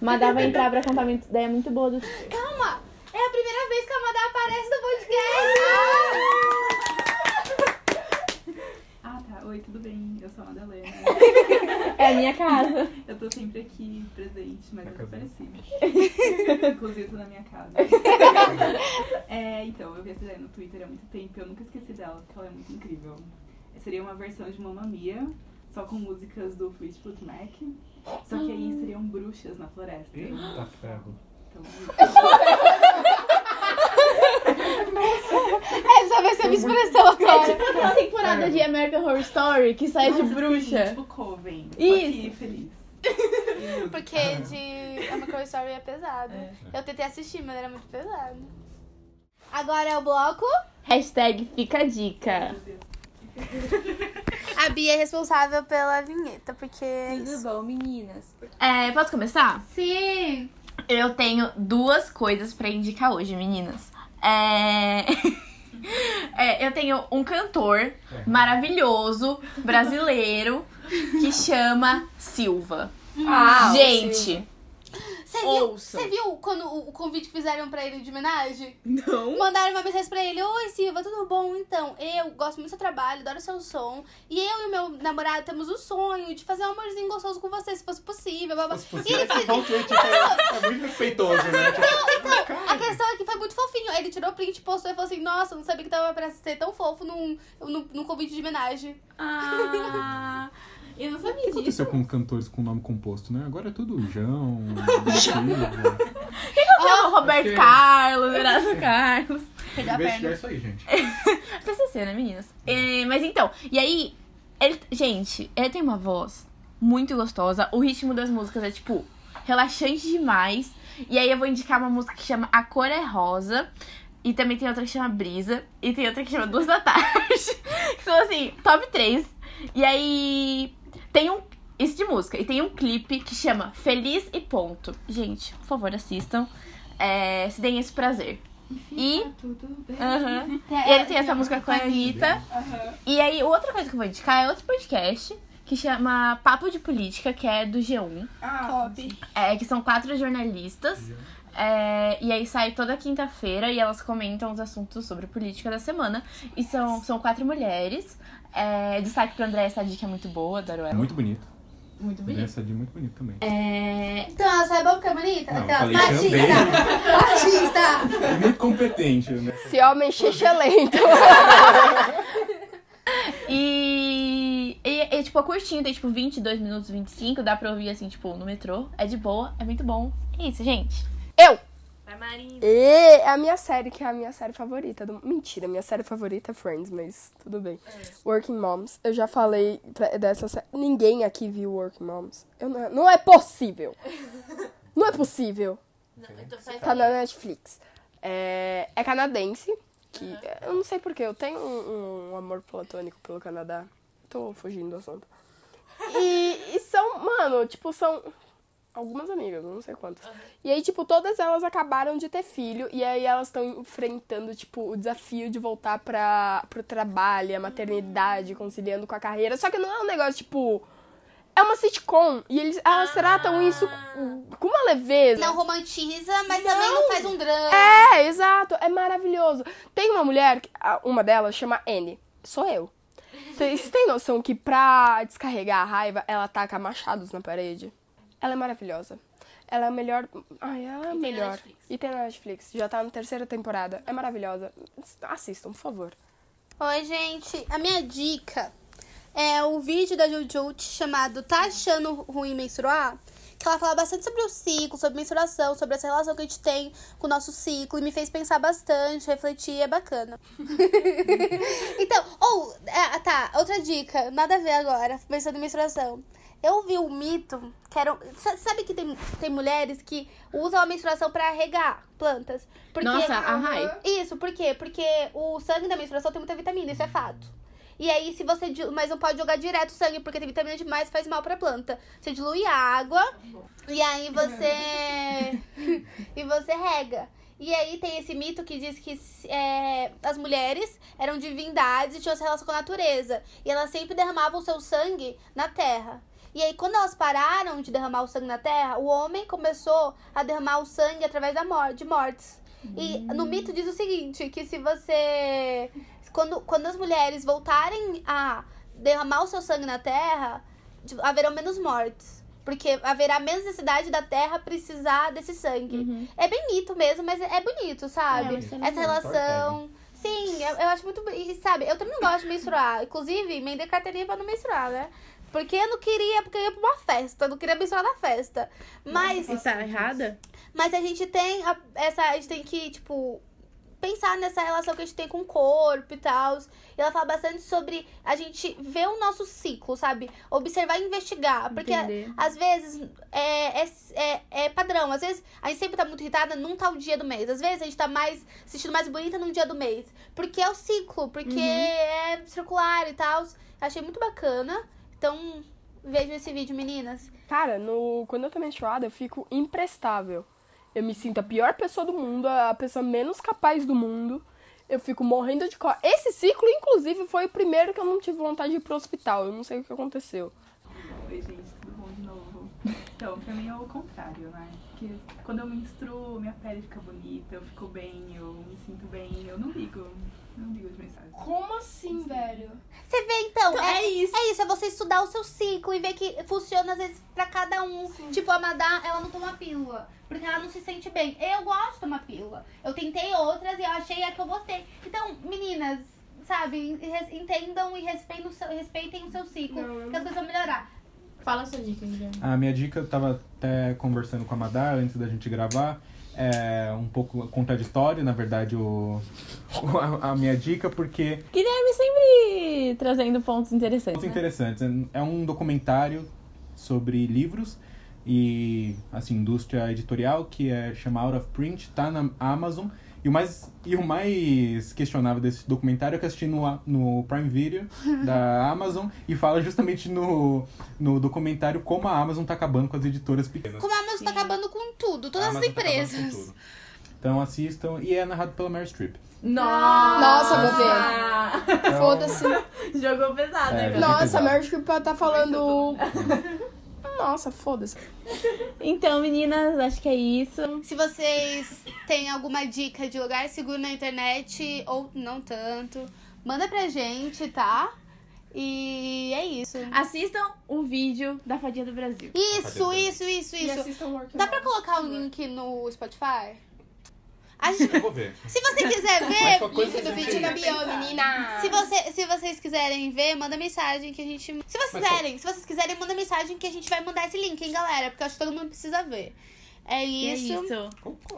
Madá vai entrar pra contar uma ideia muito boa do
Calma! É a primeira vez que a Madá aparece no podcast!
Ah. Oi, tudo bem? Eu sou a Madalena.
É a minha casa.
Eu tô sempre aqui presente, mas eu
casa.
apareci. Inclusive, eu tô na minha casa. É, então, eu vi essa ideia no Twitter há muito tempo e eu nunca esqueci dela, porque ela é muito incrível. Seria uma versão de Mamma Mia, só com músicas do Fleetwood Mac. Só que aí seriam bruxas na floresta.
Eita ferro.
Então,
Essa vai ser a minha expressão agora.
Tipo uma temporada de American Horror Story que sai de
Nossa,
bruxa.
Sim, tipo Coven.
Isso.
que feliz.
Porque de American Story é pesado. Eu tentei assistir, mas era muito pesado. Agora é o bloco.
Hashtag fica a dica.
A Bia é responsável pela vinheta, porque é isso.
bom, meninas? É, posso começar?
Sim!
Eu tenho duas coisas pra indicar hoje, meninas. É... é, eu tenho um cantor maravilhoso, brasileiro, que chama Silva.
Ah,
Gente,
Você viu, você viu quando o, o convite que fizeram pra ele de homenagem?
não.
Mandaram uma mensagem pra ele: Oi, Silva, tudo bom? Então, eu gosto muito do seu trabalho, adoro o seu som. E eu e o meu namorado temos o sonho de fazer um amorzinho gostoso com você, se fosse possível. blá, blá. E ele fez.
Bom, gente, é, é muito respeitoso, né? Tipo,
A questão é que foi muito fofinho. Aí ele tirou o print, postou e falou assim: Nossa, não sabia que tava pra ser tão fofo num, num, num convite de homenagem.
Ah, eu não sabia
O que
disso.
aconteceu com cantores com nome composto, né? Agora é tudo João, Silva.
Chama Roberto
Porque-
Carlos, Erasmo Carlos. Perdeu a
Investigar
perna.
isso aí, gente.
TCC, né, meninas? É, mas então, e aí, ele, gente, ele tem uma voz muito gostosa. O ritmo das músicas é, tipo, relaxante demais. E aí eu vou indicar uma música que chama A Cor é Rosa. E também tem outra que chama Brisa. E tem outra que chama Duas da Tarde. que são, assim, top 3. E aí, tem um... Isso de música. E tem um clipe que chama Feliz e Ponto. Gente, por favor, assistam. É, se deem esse prazer. E... Aham. E ele tem essa música com a Anitta. E aí, outra coisa que eu vou indicar é outro podcast que chama Papo de Política, que é do G1.
Ah,
É, que são quatro jornalistas. É, e aí sai toda quinta-feira e elas comentam os assuntos sobre política da semana. E são, são quatro mulheres. É, destaque pra Andréia Sadi, que é muito boa, adoro
É
ela.
muito bonito.
Muito
Essa de muito bonito também.
É,
Então, ela sabe porque é bonita?
Não, falei
machista! Machista!
É muito competente, né?
Esse homem xixelento.
E, e, e, tipo, é curtinho, tem tipo 22 minutos, 25, dá pra ouvir assim, tipo, no metrô. É de boa, é muito bom. É isso, gente.
Eu!
Vai, Marinho.
E é a minha série, que é a minha série favorita. do- Mentira, minha série favorita é Friends, mas tudo bem. Working Moms. Eu já falei dessa série. Ninguém aqui viu Working Moms. Eu não, não é possível. Não é possível. Tá na Netflix. É, é canadense. Que, eu não sei porquê, eu tenho um, um amor platônico pelo Canadá. Tô fugindo do assunto. E, e são Não, mano, tipo, são algumas amigas, não sei quantas. E aí, tipo, todas elas acabaram de ter filho. E aí elas estão enfrentando, tipo, o desafio de voltar pra, pro trabalho, a maternidade, conciliando com a carreira. Só que não é um negócio, tipo. É uma sitcom. E eles, elas tratam isso com uma leveza.
Não romantiza, mas também não faz um drama.
É, exato. É maravilhoso. Tem uma mulher, uma delas chama Anne. Sou eu. Vocês têm noção que pra descarregar a raiva, ela taca machados na parede? Ela é maravilhosa. Ela é a melhor. Ai, ela é a melhor.
Netflix.
E tem na Netflix. Já tá na terceira temporada. É maravilhosa. Assistam, por favor.
Oi, gente. A minha dica é o vídeo da Jujut chamado Tá Achando Ruim Menstruar? Que ela fala bastante sobre o ciclo, sobre menstruação, sobre essa relação que a gente tem com o nosso ciclo. E me fez pensar bastante, refletir, é bacana. então, ou, ah, tá, outra dica, nada a ver agora, pensando em menstruação. Eu vi um mito, que era. sa- Sabe que tem, tem mulheres que usam a menstruação pra regar plantas? Porque,
Nossa, a Rai.
Isso, por quê? Porque o sangue da menstruação tem muita vitamina, isso é fato. E aí, se você. Mas não pode jogar direto o sangue, porque tem vitamina demais faz mal pra planta. Você dilui a água e aí você. e você rega. E aí tem esse mito que diz que é, as mulheres eram divindades e tinham essa relação com a natureza. E elas sempre derramavam o seu sangue na terra. E aí, quando elas pararam de derramar o sangue na terra, o homem começou a derramar o sangue através da morte, de mortes. E no mito diz o seguinte, que se você... Quando, quando as mulheres voltarem a derramar o seu sangue na terra, haverão menos mortes. Porque haverá menos necessidade da terra precisar desse sangue. É bem mito mesmo, mas é bonito, sabe?
É, é
Essa relação... Sim, eu, eu acho muito... E sabe, eu também não gosto de menstruar. Inclusive, me dei carteirinha pra não menstruar, né? Porque eu não queria, porque eu ia pra uma festa. Eu não queria menstruar na festa. Mas...
Está errada?
Mas a gente tem a- essa. A gente tem que, tipo, pensar nessa relação que a gente tem com o corpo e tal. E ela fala bastante sobre a gente ver o nosso ciclo, sabe? Observar e investigar. Porque
Entender.
às vezes é, é, é, é padrão. Às vezes a gente sempre tá muito irritada num tal dia do mês. Às vezes a gente tá mais se sentindo mais bonita num dia do mês. Porque é o ciclo, porque é circular e tal. Achei muito bacana. Então, vejam esse vídeo, meninas.
Cara, no, quando eu tô menstruada, eu fico imprestável. Eu me sinto a pior pessoa do mundo, a pessoa menos capaz do mundo. Eu fico morrendo de cor. Esse ciclo, inclusive, foi o primeiro que eu não tive vontade de ir pro hospital. Eu não sei o que aconteceu.
Oi, gente, tudo bom de novo? Então, pra mim é o contrário, né? Porque quando eu menstruo, minha pele fica bonita, eu fico bem, eu me sinto bem, eu não ligo. Não ligo de mensagem.
Como assim, velho?
Você vê, então,
Então,
é,
é isso.
É isso, é você estudar o seu ciclo e ver que funciona às vezes pra cada um. Tipo, a Madá, ela não toma pílula, porque ela não se sente bem. Eu gosto de tomar pílula. Eu tentei outras e eu achei a que eu gostei. Então, meninas, sabe, entendam e respeitem o seu, respeitem o seu ciclo, que as coisas vão melhorar.
Fala a sua dica, Guilherme.
A minha dica, eu tava até conversando com a Madar antes da gente gravar. É um pouco contraditório, na verdade, o, o- a, a minha dica, porque
Guilherme sempre trazendo pontos interessantes.
pontos
né?
interessantes. É um documentário sobre livros e assim, indústria editorial que é chama Out of Print, tá na Amazon. E o mais, e o mais questionável desse documentário é que eu assisti no, A- no Prime Video da Amazon e fala justamente no, no documentário como a Amazon tá acabando com as editoras pequenas.
Como a Amazon tá acabando com tudo, todas
A
as
tá
empresas.
tudo. Então assistam. E é narrado pela Mary Streep.
Nossa!
Nossa, vou ver.
Então,
Foda-se.
Jogou pesado,
É,
né?
Nossa, a. Meryl Streep tá falando... Nossa, foda-se.
Então, meninas, acho que é isso.
Se vocês têm alguma dica de lugar seguro na internet, ou não tanto, manda pra gente, tá? E é isso.
Assistam o vídeo da Fadinha do Brasil.
Isso, isso, isso,
E
isso.
assistam Work
Dá pra colocar o link no Spotify? A gente-
Eu vou ver.
se você quiser ver, link do vídeo na bio,
menina.
Se, você, se vocês quiserem ver, manda mensagem que a gente. Se vocês
Mas
quiserem, se vocês quiserem, manda mensagem que a gente vai mandar esse link, hein, galera? Porque eu acho que todo mundo precisa ver. É isso.
É isso.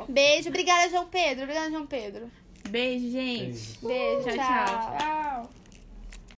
Beijo. Obrigada, João Pedro. Obrigada, João Pedro.
Beijo, gente.
Beijo.
Tchau,
tchau.
tchau.
Tchau.